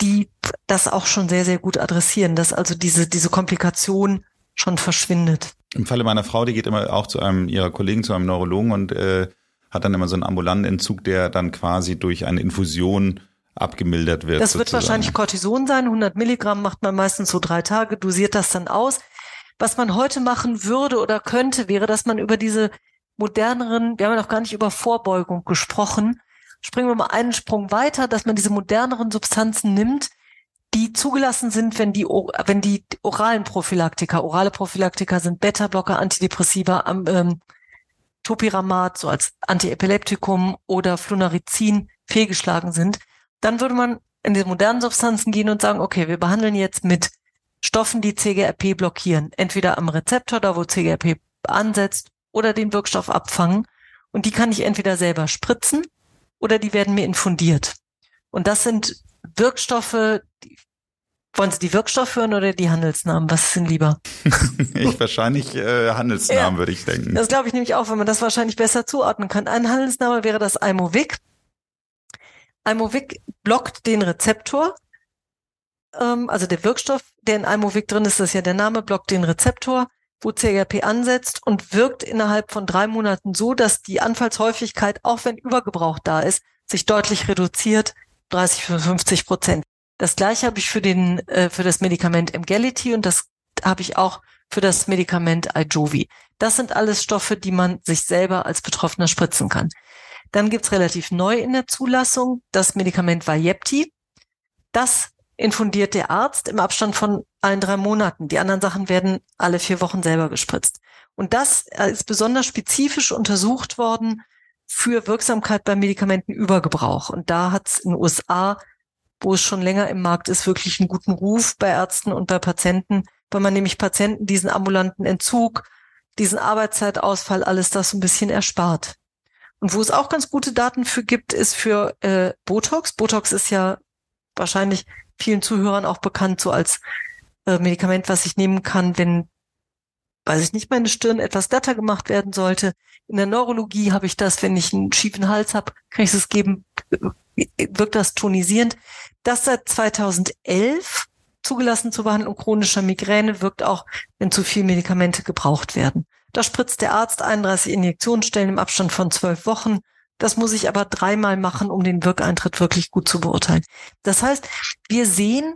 die das auch schon sehr, sehr gut adressieren, dass also diese, diese Komplikation schon verschwindet. Im Falle meiner Frau, die geht immer auch zu einem ihrer Kollegen, zu einem Neurologen und äh, hat dann immer so einen ambulanten Entzug, der dann quasi durch eine Infusion abgemildert wird. Das wird sozusagen. wahrscheinlich Cortison sein. 100 Milligramm macht man meistens so drei Tage, dosiert das dann aus. Was man heute machen würde oder könnte, wäre, dass man über diese moderneren, wir haben ja noch gar nicht über Vorbeugung gesprochen, springen wir mal einen Sprung weiter, dass man diese moderneren Substanzen nimmt, die zugelassen sind, wenn die, wenn die oralen Prophylaktika, orale Prophylaktika sind Beta-Blocker, Antidepressiva, ähm, Topiramat, so als Antiepileptikum oder Flunarizin fehlgeschlagen sind, dann würde man in die modernen Substanzen gehen und sagen, okay, wir behandeln jetzt mit Stoffen, die CGRP blockieren, entweder am Rezeptor, da wo CGRP ansetzt, oder den Wirkstoff abfangen. Und die kann ich entweder selber spritzen oder die werden mir infundiert. Und das sind Wirkstoffe, die, wollen Sie die Wirkstoffe hören oder die Handelsnamen? Was sind lieber? ich wahrscheinlich äh, Handelsnamen, ja, würde ich denken. Das glaube ich nämlich auch, wenn man das wahrscheinlich besser zuordnen kann. Ein Handelsname wäre das Imovic. Imovic blockt den Rezeptor. Ähm, also der Wirkstoff, der in Imovic drin ist, das ist ja der Name, blockt den Rezeptor, wo CGRP ansetzt und wirkt innerhalb von drei Monaten so, dass die Anfallshäufigkeit, auch wenn Übergebrauch da ist, sich deutlich reduziert, 30 50 Prozent. Das gleiche habe ich für den äh, für das Medikament Emgality und das habe ich auch für das Medikament Ijovi. Das sind alles Stoffe, die man sich selber als Betroffener spritzen kann. Dann gibt's relativ neu in der Zulassung das Medikament Vyepti. Das infundiert der Arzt im Abstand von allen drei Monaten. Die anderen Sachen werden alle vier Wochen selber gespritzt. Und das äh, ist besonders spezifisch untersucht worden für Wirksamkeit beim Medikamentenübergebrauch. Und da hat es in den USA, wo es schon länger im Markt ist, wirklich einen guten Ruf bei Ärzten und bei Patienten, weil man nämlich Patienten diesen ambulanten Entzug, diesen Arbeitszeitausfall, alles das so ein bisschen erspart. Und wo es auch ganz gute Daten für gibt, ist für äh, Botox. Botox ist ja wahrscheinlich vielen Zuhörern auch bekannt so als äh, Medikament, was ich nehmen kann, wenn, weiß ich nicht, meine Stirn etwas glatter gemacht werden sollte. In der Neurologie habe ich das, wenn ich einen schiefen Hals habe, kann ich es geben, wirkt das tonisierend. Das seit 2011 zugelassen zur Behandlung chronischer Migräne wirkt auch, wenn zu viel Medikamente gebraucht werden. Da spritzt der Arzt 31 Injektionsstellen im Abstand von zwölf Wochen. Das muss ich aber dreimal machen, um den Wirkeintritt wirklich gut zu beurteilen. Das heißt, wir sehen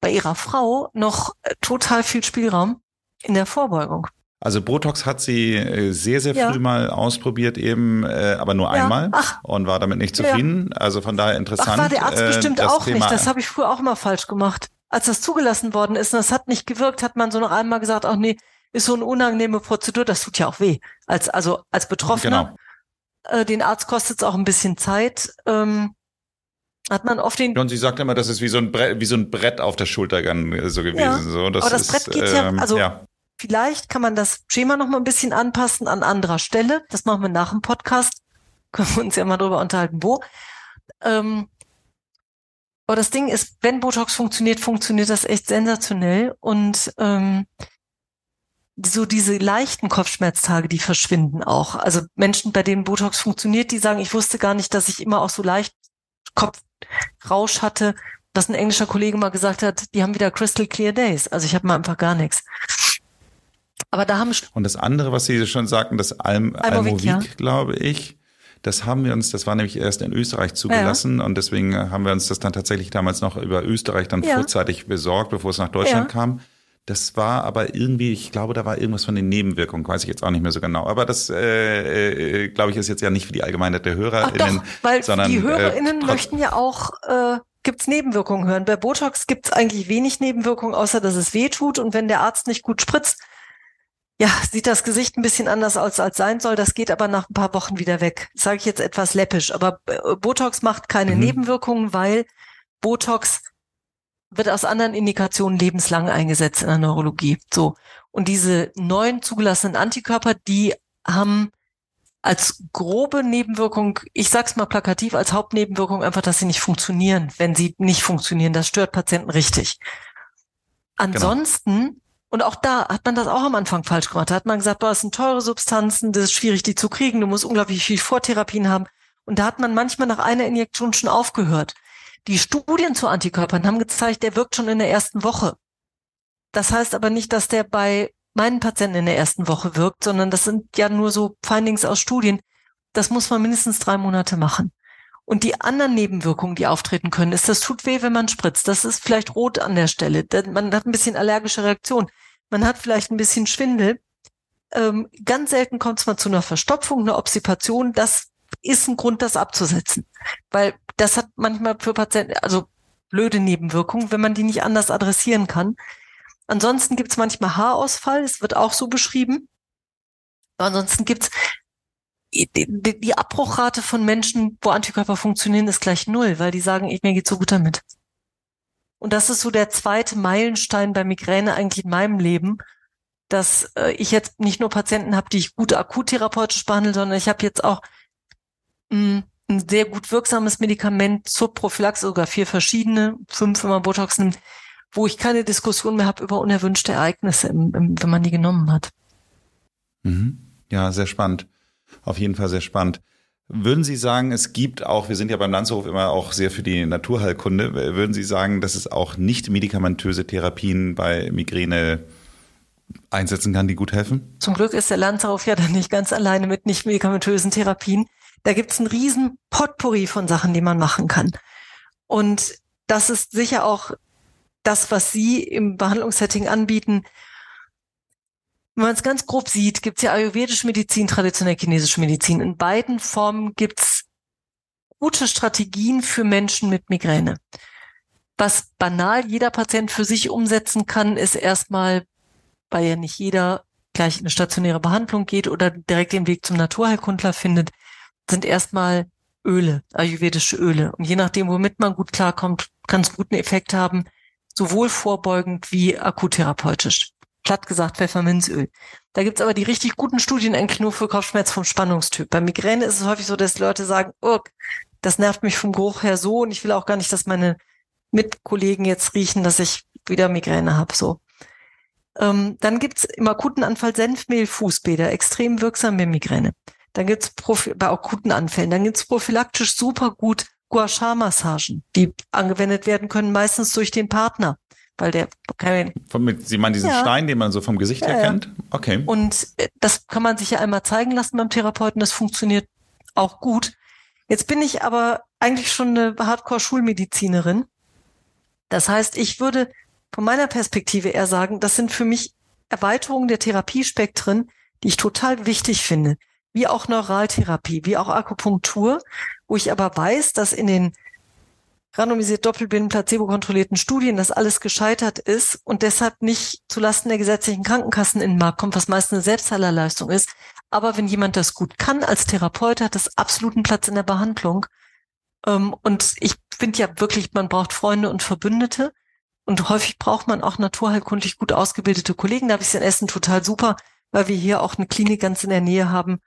bei Ihrer Frau noch äh, total viel Spielraum in der Vorbeugung. Also Botox hat sie äh, sehr, sehr früh ja. mal ausprobiert, eben, äh, aber nur ja. einmal Ach. und war damit nicht zufrieden. Ja. Also von daher interessant. Ach, war der Arzt äh, bestimmt auch Thema nicht. Das habe ich früher auch immer falsch gemacht. Als das zugelassen worden ist und das hat nicht gewirkt, hat man so noch einmal gesagt, ach nee, ist so eine unangenehme Prozedur, das tut ja auch weh. Als, also als Betroffener. Genau. Äh, den Arzt kostet es auch ein bisschen Zeit. Ähm, hat man oft den. Und sie sagt immer, das ist wie so ein Brett, wie so ein Brett auf der Schulter so gewesen. Ja, so, das aber das ist, Brett geht ja, ähm, also ja. Vielleicht kann man das Schema noch mal ein bisschen anpassen an anderer Stelle. Das machen wir nach dem Podcast. Können wir uns ja mal drüber unterhalten, wo. Ähm, aber das Ding ist, wenn Botox funktioniert, funktioniert das echt sensationell und ähm, so diese leichten Kopfschmerztage, die verschwinden auch. Also Menschen, bei denen Botox funktioniert, die sagen, ich wusste gar nicht, dass ich immer auch so leicht Kopfrausch hatte, dass ein englischer Kollege mal gesagt hat, die haben wieder Crystal Clear Days. Also ich habe mal einfach gar nichts. Aber da haben und das andere, was Sie schon sagten, das Alm Almovik, ja. glaube ich, das haben wir uns, das war nämlich erst in Österreich zugelassen ja. und deswegen haben wir uns das dann tatsächlich damals noch über Österreich dann ja. frühzeitig besorgt, bevor es nach Deutschland kam. Das war aber irgendwie, ich glaube, da war irgendwas von den Nebenwirkungen, weiß ich jetzt auch nicht mehr so genau. Aber das, äh, äh, glaube ich, ist jetzt ja nicht für die Allgemeinheit der HörerInnen. Doch, weil sondern, die äh, HörerInnen äh, möchten ja auch, äh, gibt's Nebenwirkungen hören. Bei Botox gibt's eigentlich wenig Nebenwirkungen, außer dass es weh tut. Und wenn der Arzt nicht gut spritzt, ja, sieht das Gesicht ein bisschen anders aus, als sein soll. Das geht aber nach ein paar Wochen wieder weg. Sage ich jetzt etwas läppisch. Aber äh, Botox macht keine mhm. Nebenwirkungen, weil Botox wird aus anderen Indikationen lebenslang eingesetzt in der Neurologie. So. Und diese neuen zugelassenen Antikörper, die haben als grobe Nebenwirkung, ich sag's mal plakativ, als Hauptnebenwirkung einfach, dass sie nicht funktionieren. Wenn sie nicht funktionieren, das stört Patienten richtig. Ansonsten, genau. Und auch da hat man das auch am Anfang falsch gemacht. Da hat man gesagt, boah, das sind teure Substanzen, das ist schwierig, die zu kriegen, du musst unglaublich viel Vortherapien haben. Und da hat man manchmal nach einer Injektion schon aufgehört. Die Studien zu Antikörpern haben gezeigt, der wirkt schon in der ersten Woche. Das heißt aber nicht, dass der bei meinen Patienten in der ersten Woche wirkt, sondern das sind ja nur so Findings aus Studien. Das muss man mindestens drei Monate machen. Und die anderen Nebenwirkungen, die auftreten können, ist, das tut weh, wenn man spritzt. Das ist vielleicht rot an der Stelle. Man hat ein bisschen allergische Reaktion. Man hat vielleicht ein bisschen Schwindel. Ähm, ganz selten kommt es mal zu einer Verstopfung, einer Obsipation. Das ist ein Grund, das abzusetzen. Weil das hat manchmal für Patienten, also blöde Nebenwirkungen, wenn man die nicht anders adressieren kann. Ansonsten gibt es manchmal Haarausfall, es wird auch so beschrieben. ansonsten gibt es die, die, Abbruchrate von Menschen, wo Antikörper funktionieren, ist gleich null, weil die sagen, ich, mir geht so gut damit. Und das ist so der zweite Meilenstein bei Migräne eigentlich in meinem Leben, dass äh, ich jetzt nicht nur Patienten habe, die ich gut akuttherapeutisch behandle, sondern ich habe jetzt auch mh, mm, ein sehr gut wirksames Medikament zur Prophylaxe, sogar vier verschiedene, fünf, wenn man Botox nimmt, wo ich keine Diskussion mehr habe über unerwünschte Ereignisse, im, im, wenn man die genommen hat. Mhm. Ja, sehr spannend. Auf jeden Fall sehr spannend. Würden Sie sagen, es gibt auch, wir sind ja beim Landshof immer auch sehr für die Naturheilkunde, würden Sie sagen, dass es auch nicht medikamentöse Therapien bei Migräne einsetzen kann, die gut helfen? Zum Glück ist der Landshof ja dann nicht ganz alleine mit nicht medikamentösen Therapien. Da gibt es einen riesen Potpourri von Sachen, die man machen kann. Und das ist sicher auch das, was Sie im Behandlungssetting anbieten, wenn man es ganz grob sieht, gibt es ja ayurvedische Medizin, traditionell chinesische Medizin. In beiden Formen gibt es gute Strategien für Menschen mit Migräne. Was banal jeder Patient für sich umsetzen kann, ist erstmal, weil ja nicht jeder gleich in eine stationäre Behandlung geht oder direkt den Weg zum Naturheilkundler findet, sind erstmal Öle, ayurvedische Öle. Und je nachdem, womit man gut klarkommt, kann es guten Effekt haben, sowohl vorbeugend wie akuttherapeutisch. Platt gesagt Pfefferminzöl. Da gibt's aber die richtig guten Studien eigentlich nur für Kopfschmerz vom Spannungstyp. Bei Migräne ist es häufig so, dass Leute sagen, oh, das nervt mich vom Geruch her so und ich will auch gar nicht, dass meine Mitkollegen jetzt riechen, dass ich wieder Migräne habe. So. Ähm, dann gibt's im akuten Anfall Senfmehl-Fußbäder, extrem wirksam bei Migräne. Dann gibt's Profi bei akuten Anfällen. Dann gibt's prophylaktisch super gut Gua Sha Massagen, die angewendet werden können, meistens durch den Partner weil der kann Von, Sie meinen diesen ja. Stein, den man so vom Gesicht her ja, kennt? Okay. Und äh, das kann man sich ja einmal zeigen lassen beim Therapeuten, das funktioniert auch gut. Jetzt bin ich aber eigentlich schon eine Hardcore-Schulmedizinerin. Das heißt, ich würde von meiner Perspektive eher sagen, das sind für mich Erweiterungen der Therapiespektren, die ich total wichtig finde, wie auch Neuraltherapie, wie auch Akupunktur, wo ich aber weiß, dass in den randomisiert doppelblind placebo-kontrollierten Studien das alles gescheitert ist und deshalb nicht zulasten der gesetzlichen Krankenkassen in den Markt kommt, was meist eine Selbstzahlerleistung ist. Aber wenn jemand das gut kann als Therapeut, hat das absoluten Platz in der Behandlung. Ähm, und ich finde ja wirklich, man braucht Freunde und Verbündete. Und häufig braucht man auch naturheilkundlich gut ausgebildete Kollegen. Da habe ich es in Essen total super, weil wir hier auch eine Klinik ganz in der Nähe haben,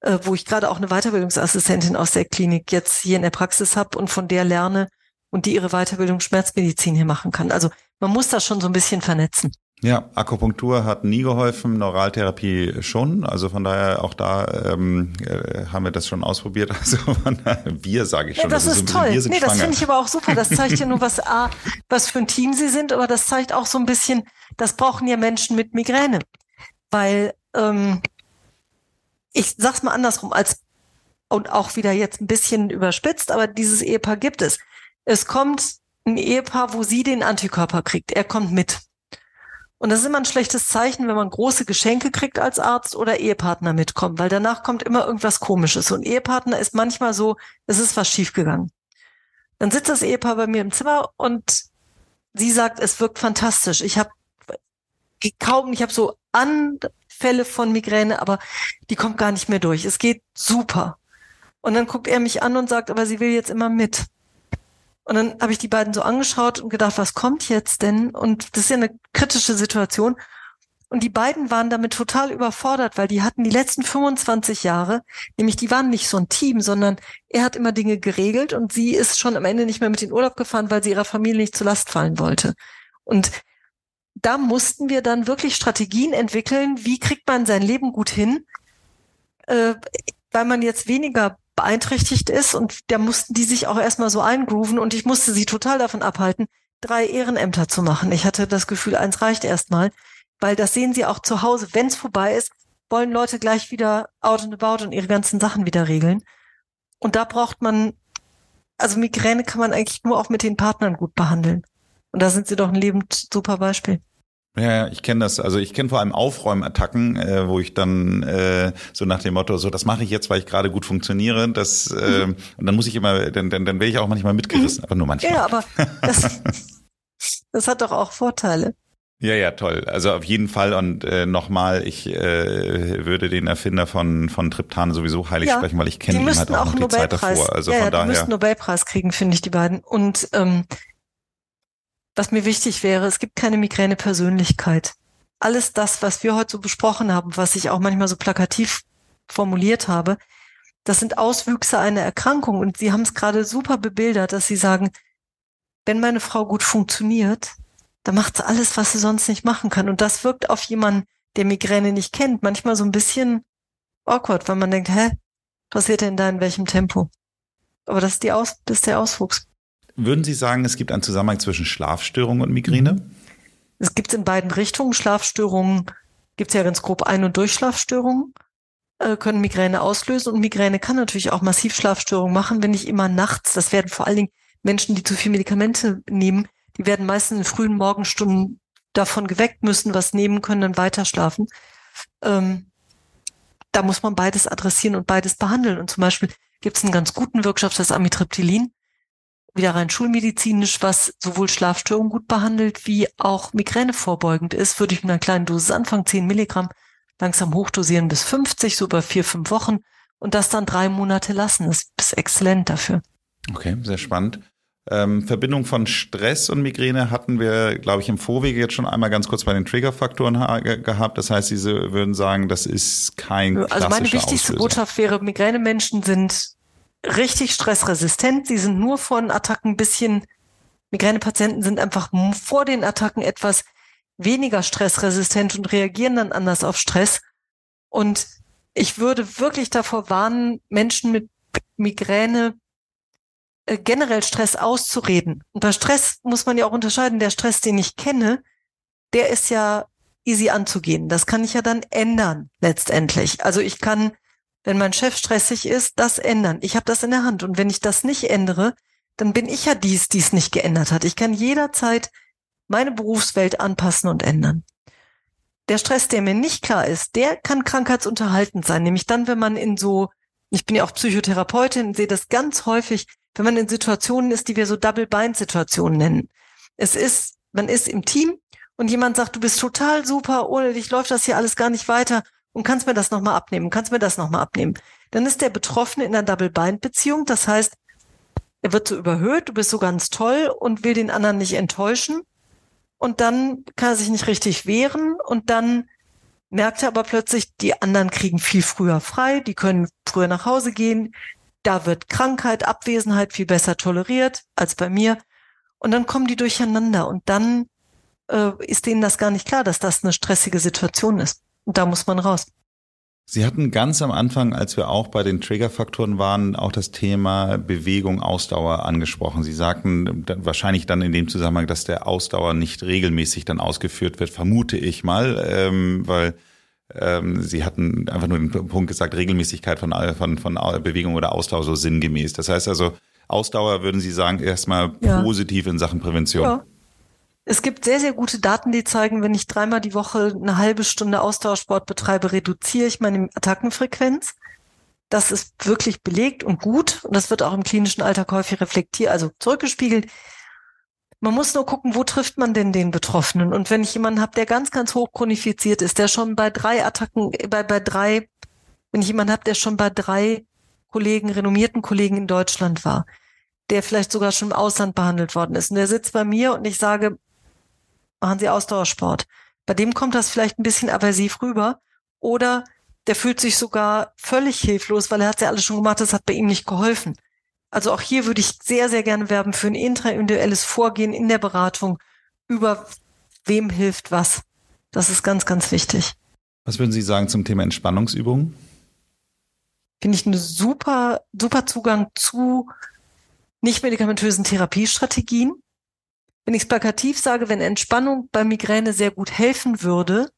äh, wo ich gerade auch eine Weiterbildungsassistentin aus der Klinik jetzt hier in der Praxis habe und von der lerne, und die ihre Weiterbildung Schmerzmedizin hier machen kann. Also man muss das schon so ein bisschen vernetzen. Ja, Akupunktur hat nie geholfen, Neuraltherapie schon. Also von daher auch da ähm, äh, haben wir das schon ausprobiert. Also von daher, wir sage ich schon. Ja, das, das ist, toll. Sind nee, das finde ich aber auch super. Das zeigt ja nur, was A, was für ein Team sie sind, aber das zeigt auch so ein bisschen, das brauchen ja Menschen mit Migräne. Weil ähm, ich sag's mal andersrum, als und auch wieder jetzt ein bisschen überspitzt, aber dieses Ehepaar gibt es. Es kommt ein Ehepaar, wo sie den Antikörper kriegt. Er kommt mit. Und das ist immer ein schlechtes Zeichen, wenn man große Geschenke kriegt als Arzt oder Ehepartner mitkommen, weil danach kommt immer irgendwas Komisches. Und Ehepartner ist manchmal so, es ist was schiefgegangen. Dann sitzt das Ehepaar bei mir im Zimmer und sie sagt, es wirkt fantastisch. Ich habe kaum, ich habe so Anfälle von Migräne, aber die kommt gar nicht mehr durch. Es geht super. Und dann guckt er mich an und sagt, aber sie will jetzt immer mit. Und dann habe ich die beiden so angeschaut und gedacht, was kommt jetzt denn? Und das ist ja eine kritische Situation. Und die beiden waren damit total überfordert, weil die hatten die letzten 25 Jahre, nämlich die waren nicht so ein Team, sondern er hat immer Dinge geregelt und sie ist schon am Ende nicht mehr mit in Urlaub gefahren, weil sie ihrer Familie nicht zur Last fallen wollte. Und da mussten wir dann wirklich Strategien entwickeln, wie kriegt man sein Leben gut hin, äh, weil man jetzt weniger beeinträchtigt ist und da mussten die sich auch erstmal so eingrooven und ich musste sie total davon abhalten, drei Ehrenämter zu machen. Ich hatte das Gefühl, eins reicht erstmal, weil das sehen sie auch zu Hause, wenn es vorbei ist, wollen Leute gleich wieder out and about und ihre ganzen Sachen wieder regeln. Und da braucht man, also Migräne kann man eigentlich nur auch mit den Partnern gut behandeln. Und da sind sie doch ein lebend super Beispiel. Ja, ich kenne das. Also ich kenne vor allem Aufräumattacken, äh, wo ich dann äh, so nach dem Motto, so das mache ich jetzt, weil ich gerade gut funktioniere. Das äh, mhm. und dann muss ich immer, dann dann, dann wäre ich auch manchmal mitgerissen, mhm. aber nur manchmal. Ja, aber das, das hat doch auch Vorteile. Ja, ja, toll. Also auf jeden Fall und äh, nochmal, ich äh, würde den Erfinder von von Triptan sowieso heilig ja, sprechen, weil ich kenne ihn halt auch, auch noch die Zeit davor. Also ja, von ja, daher. Die müssten Nobelpreis kriegen, finde ich die beiden. Und ähm, was mir wichtig wäre, es gibt keine Migräne-Persönlichkeit. Alles das, was wir heute so besprochen haben, was ich auch manchmal so plakativ formuliert habe, das sind Auswüchse einer Erkrankung. Und Sie haben es gerade super bebildert, dass Sie sagen, wenn meine Frau gut funktioniert, dann macht sie alles, was sie sonst nicht machen kann. Und das wirkt auf jemanden, der Migräne nicht kennt, manchmal so ein bisschen awkward, weil man denkt, hä, passiert denn da in welchem Tempo? Aber das ist, die Aus das ist der Auswuchs. Würden Sie sagen, es gibt einen Zusammenhang zwischen Schlafstörung und Migräne? Es gibt in beiden Richtungen. Schlafstörungen gibt es ja ganz grob Ein- und Durchschlafstörungen, äh, können Migräne auslösen. Und Migräne kann natürlich auch massiv Schlafstörungen machen, wenn nicht immer nachts. Das werden vor allen Dingen Menschen, die zu viel Medikamente nehmen, die werden meistens in frühen Morgenstunden davon geweckt, müssen was nehmen können, dann weiter schlafen. Ähm, da muss man beides adressieren und beides behandeln. Und zum Beispiel gibt es einen ganz guten Wirkstoff, das Amitriptylin wieder rein schulmedizinisch, was sowohl Schlafstörungen gut behandelt, wie auch Migräne vorbeugend ist, würde ich mit einer kleinen Dosis anfangen, 10 Milligramm, langsam hochdosieren bis 50, so über vier, fünf Wochen und das dann drei Monate lassen. Das ist exzellent dafür. Okay, sehr spannend. Ähm, Verbindung von Stress und Migräne hatten wir, glaube ich, im Vorwege jetzt schon einmal ganz kurz bei den Triggerfaktoren gehabt. Das heißt, Sie würden sagen, das ist kein Also meine wichtigste Auslöser. Botschaft wäre, Migränemenschen sind richtig stressresistent. Sie sind nur von Attacken ein bisschen, Migränepatienten sind einfach vor den Attacken etwas weniger stressresistent und reagieren dann anders auf Stress. Und ich würde wirklich davor warnen, Menschen mit Migräne äh, generell Stress auszureden. Und bei Stress muss man ja auch unterscheiden. Der Stress, den ich kenne, der ist ja easy anzugehen. Das kann ich ja dann ändern letztendlich. Also ich kann wenn mein Chef stressig ist, das ändern. Ich habe das in der Hand. Und wenn ich das nicht ändere, dann bin ich ja dies, dies nicht geändert hat. Ich kann jederzeit meine Berufswelt anpassen und ändern. Der Stress, der mir nicht klar ist, der kann krankheitsunterhaltend sein. Nämlich dann, wenn man in so, ich bin ja auch Psychotherapeutin, sehe das ganz häufig, wenn man in Situationen ist, die wir so Double-Bind-Situationen nennen. Es ist, man ist im Team und jemand sagt, du bist total super, ohne dich läuft das hier alles gar nicht weiter und kannst mir das nochmal abnehmen, kannst mir das nochmal abnehmen. Dann ist der Betroffene in einer Double-Bind-Beziehung. Das heißt, er wird so überhöht, du bist so ganz toll und will den anderen nicht enttäuschen. Und dann kann er sich nicht richtig wehren und dann merkt er aber plötzlich, die anderen kriegen viel früher frei, die können früher nach Hause gehen. Da wird Krankheit, Abwesenheit viel besser toleriert als bei mir. Und dann kommen die durcheinander und dann äh, ist denen das gar nicht klar, dass das eine stressige Situation ist. Da muss man raus. Sie hatten ganz am Anfang, als wir auch bei den Triggerfaktoren waren, auch das Thema Bewegung, Ausdauer angesprochen. Sie sagten wahrscheinlich dann in dem Zusammenhang, dass der Ausdauer nicht regelmäßig dann ausgeführt wird, vermute ich mal, ähm, weil ähm, Sie hatten einfach nur den Punkt gesagt, Regelmäßigkeit von, von, von Bewegung oder Ausdauer so sinngemäß. Das heißt also, Ausdauer würden Sie sagen, erstmal ja. positiv in Sachen Prävention. Ja. Es gibt sehr, sehr gute Daten, die zeigen, wenn ich dreimal die Woche eine halbe Stunde Ausdauersport betreibe, reduziere ich meine Attackenfrequenz. Das ist wirklich belegt und gut. Und das wird auch im klinischen Alltag häufig reflektiert, also zurückgespiegelt. Man muss nur gucken, wo trifft man denn den Betroffenen? Und wenn ich jemanden habe, der ganz, ganz hoch chronifiziert ist, der schon bei drei Attacken, bei, bei drei, wenn ich jemanden habe, der schon bei drei Kollegen, renommierten Kollegen in Deutschland war, der vielleicht sogar schon im Ausland behandelt worden ist, und der sitzt bei mir und ich sage, machen Sie Ausdauersport. Bei dem kommt das vielleicht ein bisschen aversiv rüber oder der fühlt sich sogar völlig hilflos, weil er hat ja alles schon gemacht, das hat bei ihm nicht geholfen. Also auch hier würde ich sehr, sehr gerne werben für ein intraindividuelles Vorgehen in der Beratung über wem hilft was. Das ist ganz, ganz wichtig. Was würden Sie sagen zum Thema Entspannungsübungen? finde ich eine super, super Zugang zu nicht medikamentösen Therapiestrategien. Wenn ich es plakativ sage, wenn Entspannung bei Migräne sehr gut helfen würde,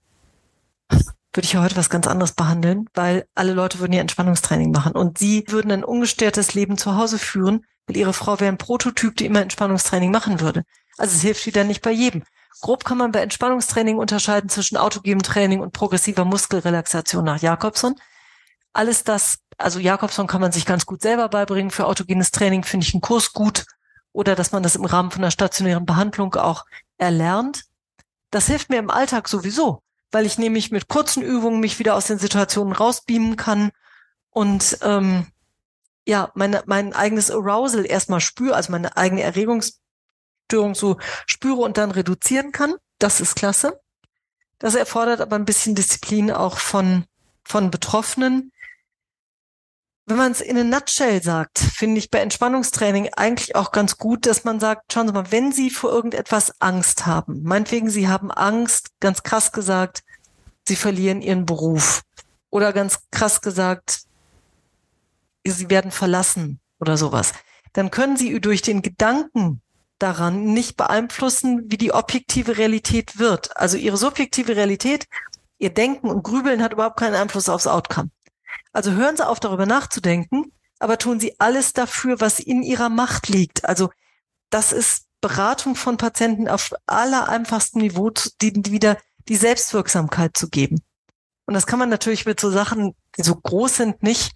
würde ich ja heute was ganz anderes behandeln, weil alle Leute würden ja Entspannungstraining machen und sie würden ein ungestörtes Leben zu Hause führen, weil ihre Frau wäre ein Prototyp, die immer Entspannungstraining machen würde. Also es hilft wieder nicht bei jedem. Grob kann man bei Entspannungstraining unterscheiden zwischen autogenem Training und progressiver Muskelrelaxation nach Jakobson. Alles das, also Jakobson kann man sich ganz gut selber beibringen. Für autogenes Training finde ich einen Kurs gut oder dass man das im Rahmen von einer stationären Behandlung auch erlernt. Das hilft mir im Alltag sowieso, weil ich nämlich mit kurzen Übungen mich wieder aus den Situationen rausbeamen kann und ähm, ja, meine, mein eigenes Arousal erstmal spüre, also meine eigene Erregungsstörung so spüre und dann reduzieren kann. Das ist klasse. Das erfordert aber ein bisschen Disziplin auch von, von Betroffenen. Wenn man es in a nutshell sagt, finde ich bei Entspannungstraining eigentlich auch ganz gut, dass man sagt, schauen Sie mal, wenn Sie vor irgendetwas Angst haben, meinetwegen Sie haben Angst, ganz krass gesagt, Sie verlieren Ihren Beruf. Oder ganz krass gesagt, sie werden verlassen oder sowas, dann können sie durch den Gedanken daran nicht beeinflussen, wie die objektive Realität wird. Also ihre subjektive Realität, ihr Denken und Grübeln hat überhaupt keinen Einfluss aufs Outcome. Also hören Sie auf, darüber nachzudenken, aber tun Sie alles dafür, was in Ihrer Macht liegt. Also das ist Beratung von Patienten auf aller einfachstem Niveau, die, die wieder die Selbstwirksamkeit zu geben. Und das kann man natürlich mit so Sachen, die so groß sind, nicht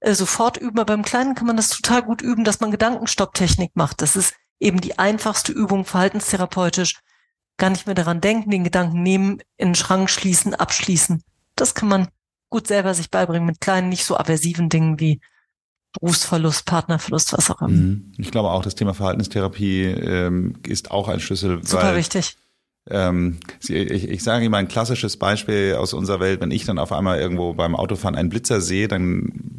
äh, sofort üben. Aber beim Kleinen kann man das total gut üben, dass man Gedankenstopptechnik macht. Das ist eben die einfachste Übung verhaltenstherapeutisch. Gar nicht mehr daran denken, den Gedanken nehmen, in den Schrank schließen, abschließen. Das kann man gut selber sich beibringen mit kleinen, nicht so aversiven Dingen wie Berufsverlust, Partnerverlust, was auch immer. Mhm. Ich glaube auch, das Thema Verhaltenstherapie ähm, ist auch ein Schlüssel. Super weil, wichtig. Ähm, ich, ich sage mal ein klassisches Beispiel aus unserer Welt, wenn ich dann auf einmal irgendwo beim Autofahren einen Blitzer sehe, dann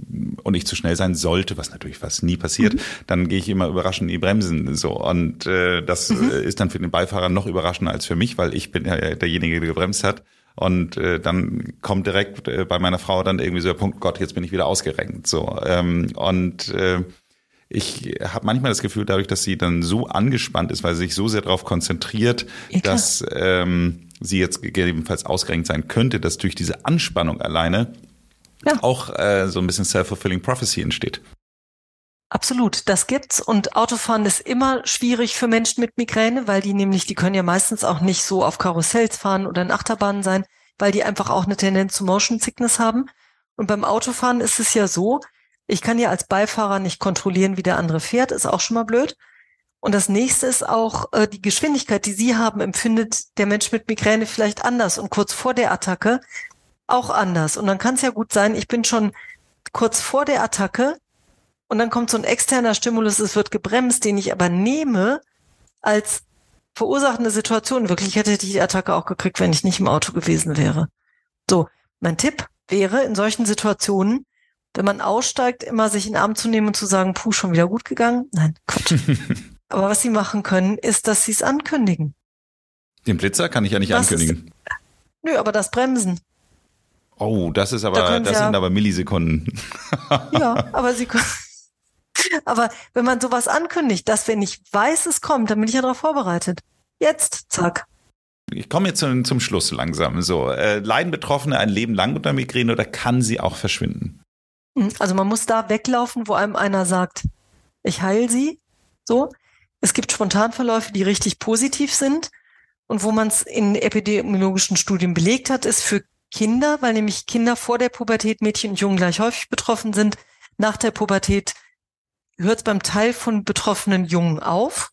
und ich zu schnell sein sollte, was natürlich fast nie passiert, mhm. dann gehe ich immer überraschend in die Bremsen so und äh, das mhm. Äh, ist dann für den Beifahrer noch überraschender als für mich, weil ich bin ja derjenige, der gebremst hat. Und äh, dann kommt direkt äh, bei meiner Frau dann irgendwie so der Punkt, Gott, jetzt bin ich wieder ausgerenkt. So ähm, und äh, ich habe manchmal das Gefühl, dadurch, dass sie dann so angespannt ist, weil sie sich so sehr darauf konzentriert, ja, dass ähm, sie jetzt gegebenenfalls ausgerenkt sein könnte, dass durch diese Anspannung alleine ja. auch äh, so ein bisschen self-fulfilling prophecy entsteht. Absolut, das gibt's und Autofahren ist immer schwierig für Menschen mit Migräne, weil die nämlich, die können ja meistens auch nicht so auf Karussells fahren oder in Achterbahnen sein, weil die einfach auch eine Tendenz zu Motion Sickness haben. Und beim Autofahren ist es ja so, ich kann ja als Beifahrer nicht kontrollieren, wie der andere fährt, ist auch schon mal blöd. Und das nächste ist auch äh, die Geschwindigkeit, die Sie haben, empfindet der Mensch mit Migräne vielleicht anders und kurz vor der Attacke auch anders. Und dann kann es ja gut sein, ich bin schon kurz vor der Attacke und dann kommt so ein externer Stimulus, es wird gebremst, den ich aber nehme als verursachende Situation. Wirklich hätte ich die Attacke auch gekriegt, wenn ich nicht im Auto gewesen wäre. So, mein Tipp wäre in solchen Situationen, wenn man aussteigt, immer sich in den Arm zu nehmen und zu sagen, puh, schon wieder gut gegangen? Nein, Quatsch. Aber was sie machen können, ist, dass sie es ankündigen. Den Blitzer kann ich ja nicht das ankündigen. Ist, nö, aber das Bremsen. Oh, das ist aber, da das ja, sind aber Millisekunden. ja, aber sie können. Aber wenn man sowas ankündigt, dass wenn ich weiß, es kommt, dann bin ich ja darauf vorbereitet. Jetzt, zack. Ich komme jetzt zum, zum Schluss langsam. So, äh, leiden Betroffene ein Leben lang unter Migräne oder kann sie auch verschwinden? Hm, also man muss da weglaufen, wo einem einer sagt, ich heil sie. So. Es gibt Spontanverläufe, die richtig positiv sind. Und wo man es in epidemiologischen Studien belegt hat, ist für Kinder, weil nämlich Kinder vor der Pubertät, Mädchen und Jungen gleich häufig betroffen sind. Nach der Pubertät hört es beim Teil von betroffenen Jungen auf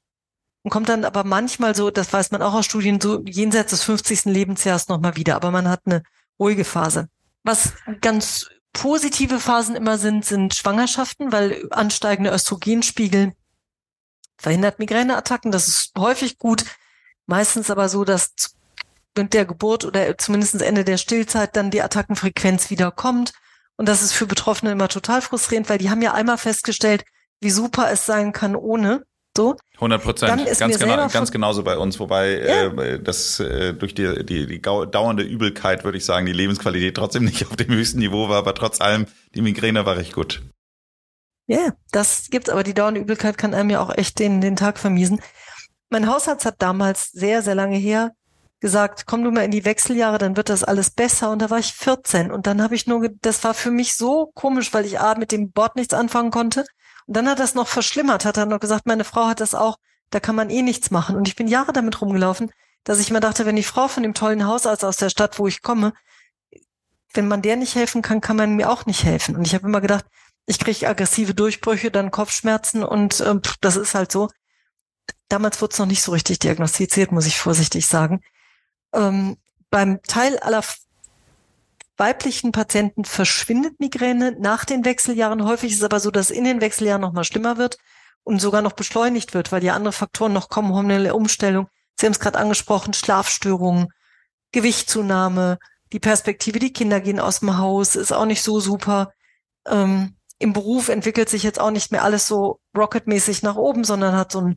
und kommt dann aber manchmal so, das weiß man auch aus Studien, so jenseits des 50. Lebensjahres nochmal wieder. Aber man hat eine ruhige Phase. Was ganz positive Phasen immer sind, sind Schwangerschaften, weil ansteigende Östrogenspiegel verhindert Migräneattacken. Das ist häufig gut. Meistens aber so, dass mit der Geburt oder zumindest Ende der Stillzeit dann die Attackenfrequenz wieder kommt. Und das ist für Betroffene immer total frustrierend, weil die haben ja einmal festgestellt, wie super es sein kann ohne. So. 100 Prozent, ganz, genau, ganz genauso bei uns, wobei ja. äh, das äh, durch die, die, die dauernde Übelkeit, würde ich sagen, die Lebensqualität trotzdem nicht auf dem höchsten Niveau war, aber trotz allem Die Migräne war recht gut. Ja, yeah, das gibt's, aber die dauernde Übelkeit kann einem ja auch echt den, den Tag vermiesen. Mein Hausarzt hat damals sehr, sehr lange her gesagt, komm du mal in die Wechseljahre, dann wird das alles besser. Und da war ich 14. Und dann habe ich nur, das war für mich so komisch, weil ich A, mit dem Bord nichts anfangen konnte. Dann hat das noch verschlimmert, hat er noch gesagt, meine Frau hat das auch, da kann man eh nichts machen. Und ich bin Jahre damit rumgelaufen, dass ich mir dachte, wenn die Frau von dem tollen Hausarzt aus der Stadt, wo ich komme, wenn man der nicht helfen kann, kann man mir auch nicht helfen. Und ich habe immer gedacht, ich kriege aggressive Durchbrüche, dann Kopfschmerzen und äh, das ist halt so. Damals wurde es noch nicht so richtig diagnostiziert, muss ich vorsichtig sagen. Ähm, beim Teil aller weiblichen Patienten verschwindet Migräne nach den Wechseljahren. Häufig ist es aber so, dass in den Wechseljahren noch mal schlimmer wird und sogar noch beschleunigt wird, weil ja andere Faktoren noch kommen, hormonelle Umstellung. Sie haben es gerade angesprochen, Schlafstörungen, Gewichtszunahme, die Perspektive, die Kinder gehen aus dem Haus, ist auch nicht so super. Ähm, Im Beruf entwickelt sich jetzt auch nicht mehr alles so rocketmäßig nach oben, sondern hat so einen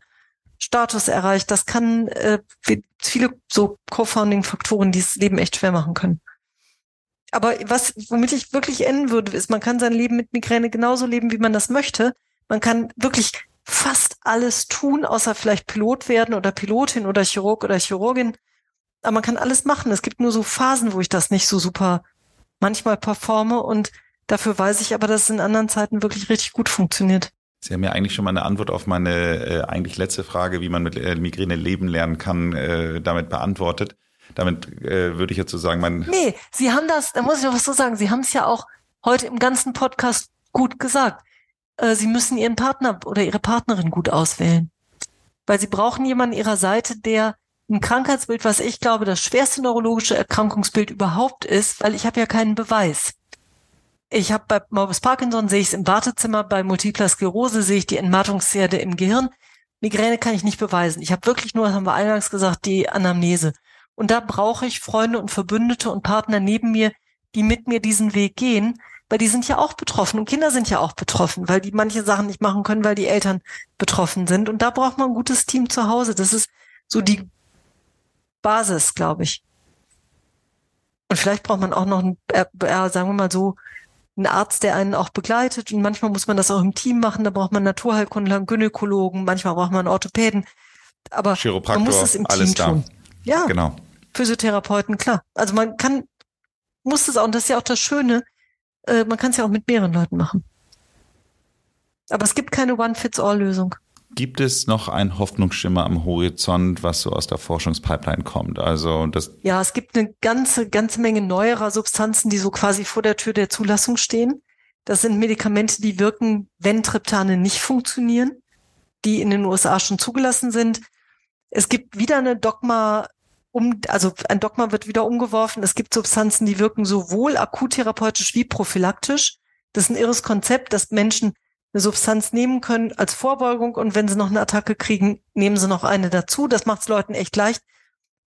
Status erreicht. Das kann äh, viele so Co-Founding-Faktoren, die das Leben echt schwer machen können. Aber was, womit ich wirklich enden würde, ist, man kann sein Leben mit Migräne genauso leben, wie man das möchte. Man kann wirklich fast alles tun, außer vielleicht Pilot werden oder Pilotin oder Chirurg oder Chirurgin. Aber man kann alles machen. Es gibt nur so Phasen, wo ich das nicht so super manchmal performe und dafür weiß ich aber, dass es in anderen Zeiten wirklich richtig gut funktioniert. Sie haben ja eigentlich schon mal eine Antwort auf meine äh, eigentlich letzte Frage, wie man mit äh, Migräne leben lernen kann, äh, damit beantwortet. Damit äh, würde ich jetzt so sagen, mein. Nee, Sie haben das, da muss ich noch was so sagen, Sie haben es ja auch heute im ganzen Podcast gut gesagt. Äh, Sie müssen Ihren Partner oder Ihre Partnerin gut auswählen. Weil Sie brauchen jemanden an Ihrer Seite, der ein Krankheitsbild, was ich glaube, das schwerste neurologische Erkrankungsbild überhaupt ist, weil ich habe ja keinen Beweis. Ich habe bei Morbus Parkinson sehe ich es im Wartezimmer, bei Multipler Sklerose sehe ich die Entmattungsherde im Gehirn. Migräne kann ich nicht beweisen. Ich habe wirklich nur, das haben wir eingangs gesagt, die Anamnese. Und da brauche ich Freunde und Verbündete und Partner neben mir, die mit mir diesen Weg gehen, weil die sind ja auch betroffen und Kinder sind ja auch betroffen, weil die manche Sachen nicht machen können, weil die Eltern betroffen sind. Und da braucht man ein gutes Team zu Hause. Das ist so die Basis, glaube ich. Und vielleicht braucht man auch noch, ein, äh, sagen wir mal so, einen Arzt, der einen auch begleitet. Und manchmal muss man das auch im Team machen. Da braucht man Naturheilkundler, einen Gynäkologen, manchmal braucht man einen Orthopäden. Aber man muss es im Team da. tun. Ja, genau. Physiotherapeuten, klar. Also man kann, muss es auch, und das ist ja auch das Schöne, äh, man kann es ja auch mit mehreren Leuten machen. Aber es gibt keine One-Fits-All-Lösung. Gibt es noch einen Hoffnungsschimmer am Horizont, was so aus der Forschungspipeline kommt? Also das ja, es gibt eine ganze ganze Menge neuerer Substanzen, die so quasi vor der Tür der Zulassung stehen. Das sind Medikamente, die wirken, wenn Triptane nicht funktionieren, die in den USA schon zugelassen sind. Es gibt wieder eine Dogma um, also ein Dogma wird wieder umgeworfen. Es gibt Substanzen, die wirken sowohl akuttherapeutisch wie prophylaktisch. Das ist ein irres Konzept, dass Menschen eine Substanz nehmen können als Vorbeugung und wenn sie noch eine Attacke kriegen, nehmen sie noch eine dazu. Das macht es Leuten echt leicht,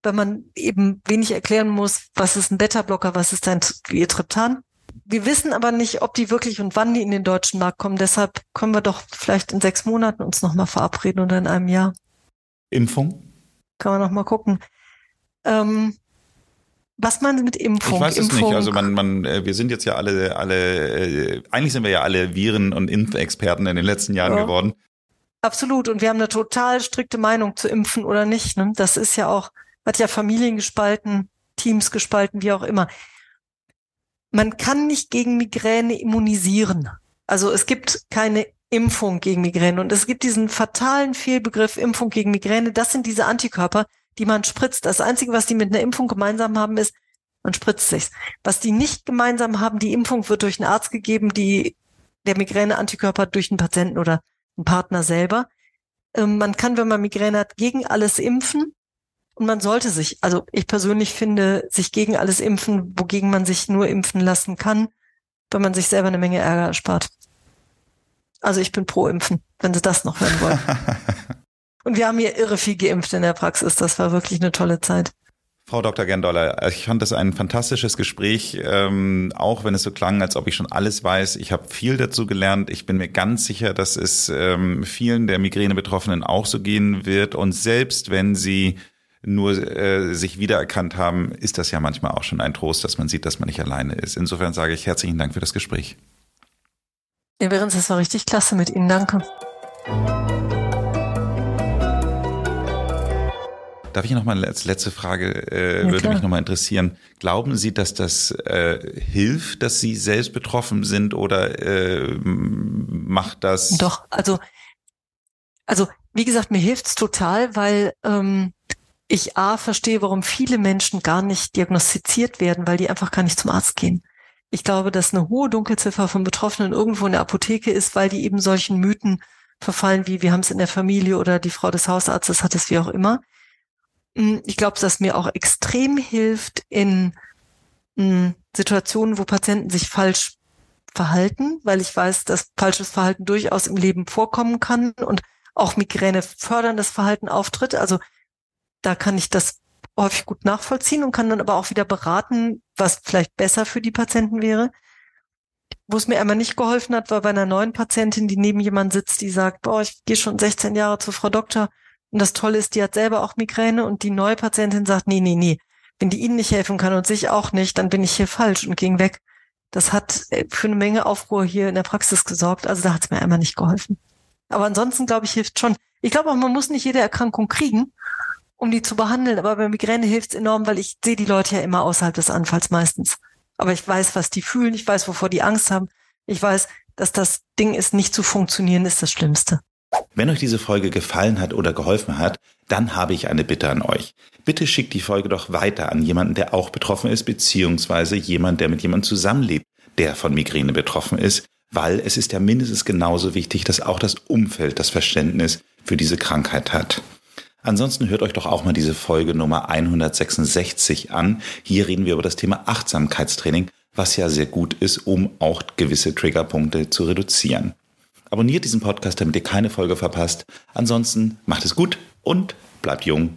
weil man eben wenig erklären muss, was ist ein Beta-Blocker, was ist ein Triptan. Wir wissen aber nicht, ob die wirklich und wann die in den deutschen Markt kommen. Deshalb können wir doch vielleicht in sechs Monaten uns nochmal verabreden oder in einem Jahr. Impfung? Kann man nochmal gucken. Ähm, was man mit Impfung? Ich weiß es Impfung. nicht. Also man, man, äh, wir sind jetzt ja alle, alle, äh, eigentlich sind wir ja alle Viren- und Impfexperten in den letzten Jahren ja. geworden. Absolut. Und wir haben eine total strikte Meinung zu impfen oder nicht. Ne? Das ist ja auch, hat ja Familien gespalten, Teams gespalten, wie auch immer. Man kann nicht gegen Migräne immunisieren. Also es gibt keine Impfung gegen Migräne. Und es gibt diesen fatalen Fehlbegriff Impfung gegen Migräne. Das sind diese Antikörper, die man spritzt. Das Einzige, was die mit einer Impfung gemeinsam haben, ist, man spritzt sich. Was die nicht gemeinsam haben, die Impfung wird durch einen Arzt gegeben, die der Migräne-Antikörper durch einen Patienten oder einen Partner selber. Ähm, man kann, wenn man Migräne hat, gegen alles impfen. Und man sollte sich, also ich persönlich finde, sich gegen alles impfen, wogegen man sich nur impfen lassen kann, wenn man sich selber eine Menge Ärger erspart. Also ich bin pro Impfen, wenn Sie das noch hören wollen. Und wir haben hier irre viel geimpft in der Praxis. Das war wirklich eine tolle Zeit. Frau Dr. Gendoller, ich fand das ein fantastisches Gespräch, ähm, auch wenn es so klang, als ob ich schon alles weiß. Ich habe viel dazu gelernt. Ich bin mir ganz sicher, dass es ähm, vielen der Migräne-Betroffenen auch so gehen wird. Und selbst wenn sie nur äh, sich wiedererkannt haben, ist das ja manchmal auch schon ein Trost, dass man sieht, dass man nicht alleine ist. Insofern sage ich herzlichen Dank für das Gespräch. Ja, Behrens, das war richtig klasse mit Ihnen. Danke. Darf ich noch mal als letzte Frage, äh, ja, würde klar. mich noch mal interessieren. Glauben Sie, dass das äh, hilft, dass Sie selbst betroffen sind oder äh, macht das? Doch, also, also wie gesagt, mir hilft's total, weil ähm, ich A verstehe, warum viele Menschen gar nicht diagnostiziert werden, weil die einfach gar nicht zum Arzt gehen. Ich glaube, dass eine hohe Dunkelziffer von Betroffenen irgendwo in der Apotheke ist, weil die eben solchen Mythen verfallen, wie wir haben es in der Familie oder die Frau des Hausarztes hat es wie auch immer. Hm, ich glaube, dass mir auch extrem hilft in hm, Situationen, wo Patienten sich falsch verhalten, weil ich weiß, dass falsches Verhalten durchaus im Leben vorkommen kann und auch Migräne förderndes Verhalten auftritt. Also da kann ich das häufig gut nachvollziehen und kann dann aber auch wieder beraten, was vielleicht besser für die Patienten wäre. Wo es mir einmal nicht geholfen hat, war bei einer neuen Patientin, die neben jemand sitzt, die sagt, boah, ich gehe schon 16 Jahre zur Frau Doktor und das Tolle ist, die hat selber auch Migräne und die neue Patientin sagt, nee, nee, nee, wenn die Ihnen nicht helfen kann und sich auch nicht, dann bin ich hier falsch und ging weg. Das hat äh, für eine Menge Aufruhr hier in der Praxis gesorgt. Also da hat es mir einmal nicht geholfen. Aber ansonsten, glaube ich, hilft schon. Ich glaube auch, man muss nicht jede Erkrankung kriegen, um die zu behandeln. Aber bei Migräne hilft es enorm, weil ich sehe die Leute ja immer außerhalb des Anfalls meistens. Aber ich weiß, was die fühlen. Ich weiß, wovor die Angst haben. Ich weiß, dass das Ding ist, nicht zu funktionieren, ist das Schlimmste. Wenn euch diese Folge gefallen hat oder geholfen hat, dann habe ich eine Bitte an euch. Bitte schickt die Folge doch weiter an jemanden, der auch betroffen ist, beziehungsweise jemand, der mit jemandem zusammenlebt, der von Migräne betroffen ist, weil es ist ja mindestens genauso wichtig, dass auch das Umfeld das Verständnis für diese Krankheit hat. Ansonsten hört euch doch auch mal diese Folge Nummer 166 an. Hier reden wir über das Thema Achtsamkeitstraining, was ja sehr gut ist, um auch gewisse Triggerpunkte zu reduzieren. Abonniert diesen Podcast, damit ihr keine Folge verpasst. Ansonsten macht es gut und bleibt jung.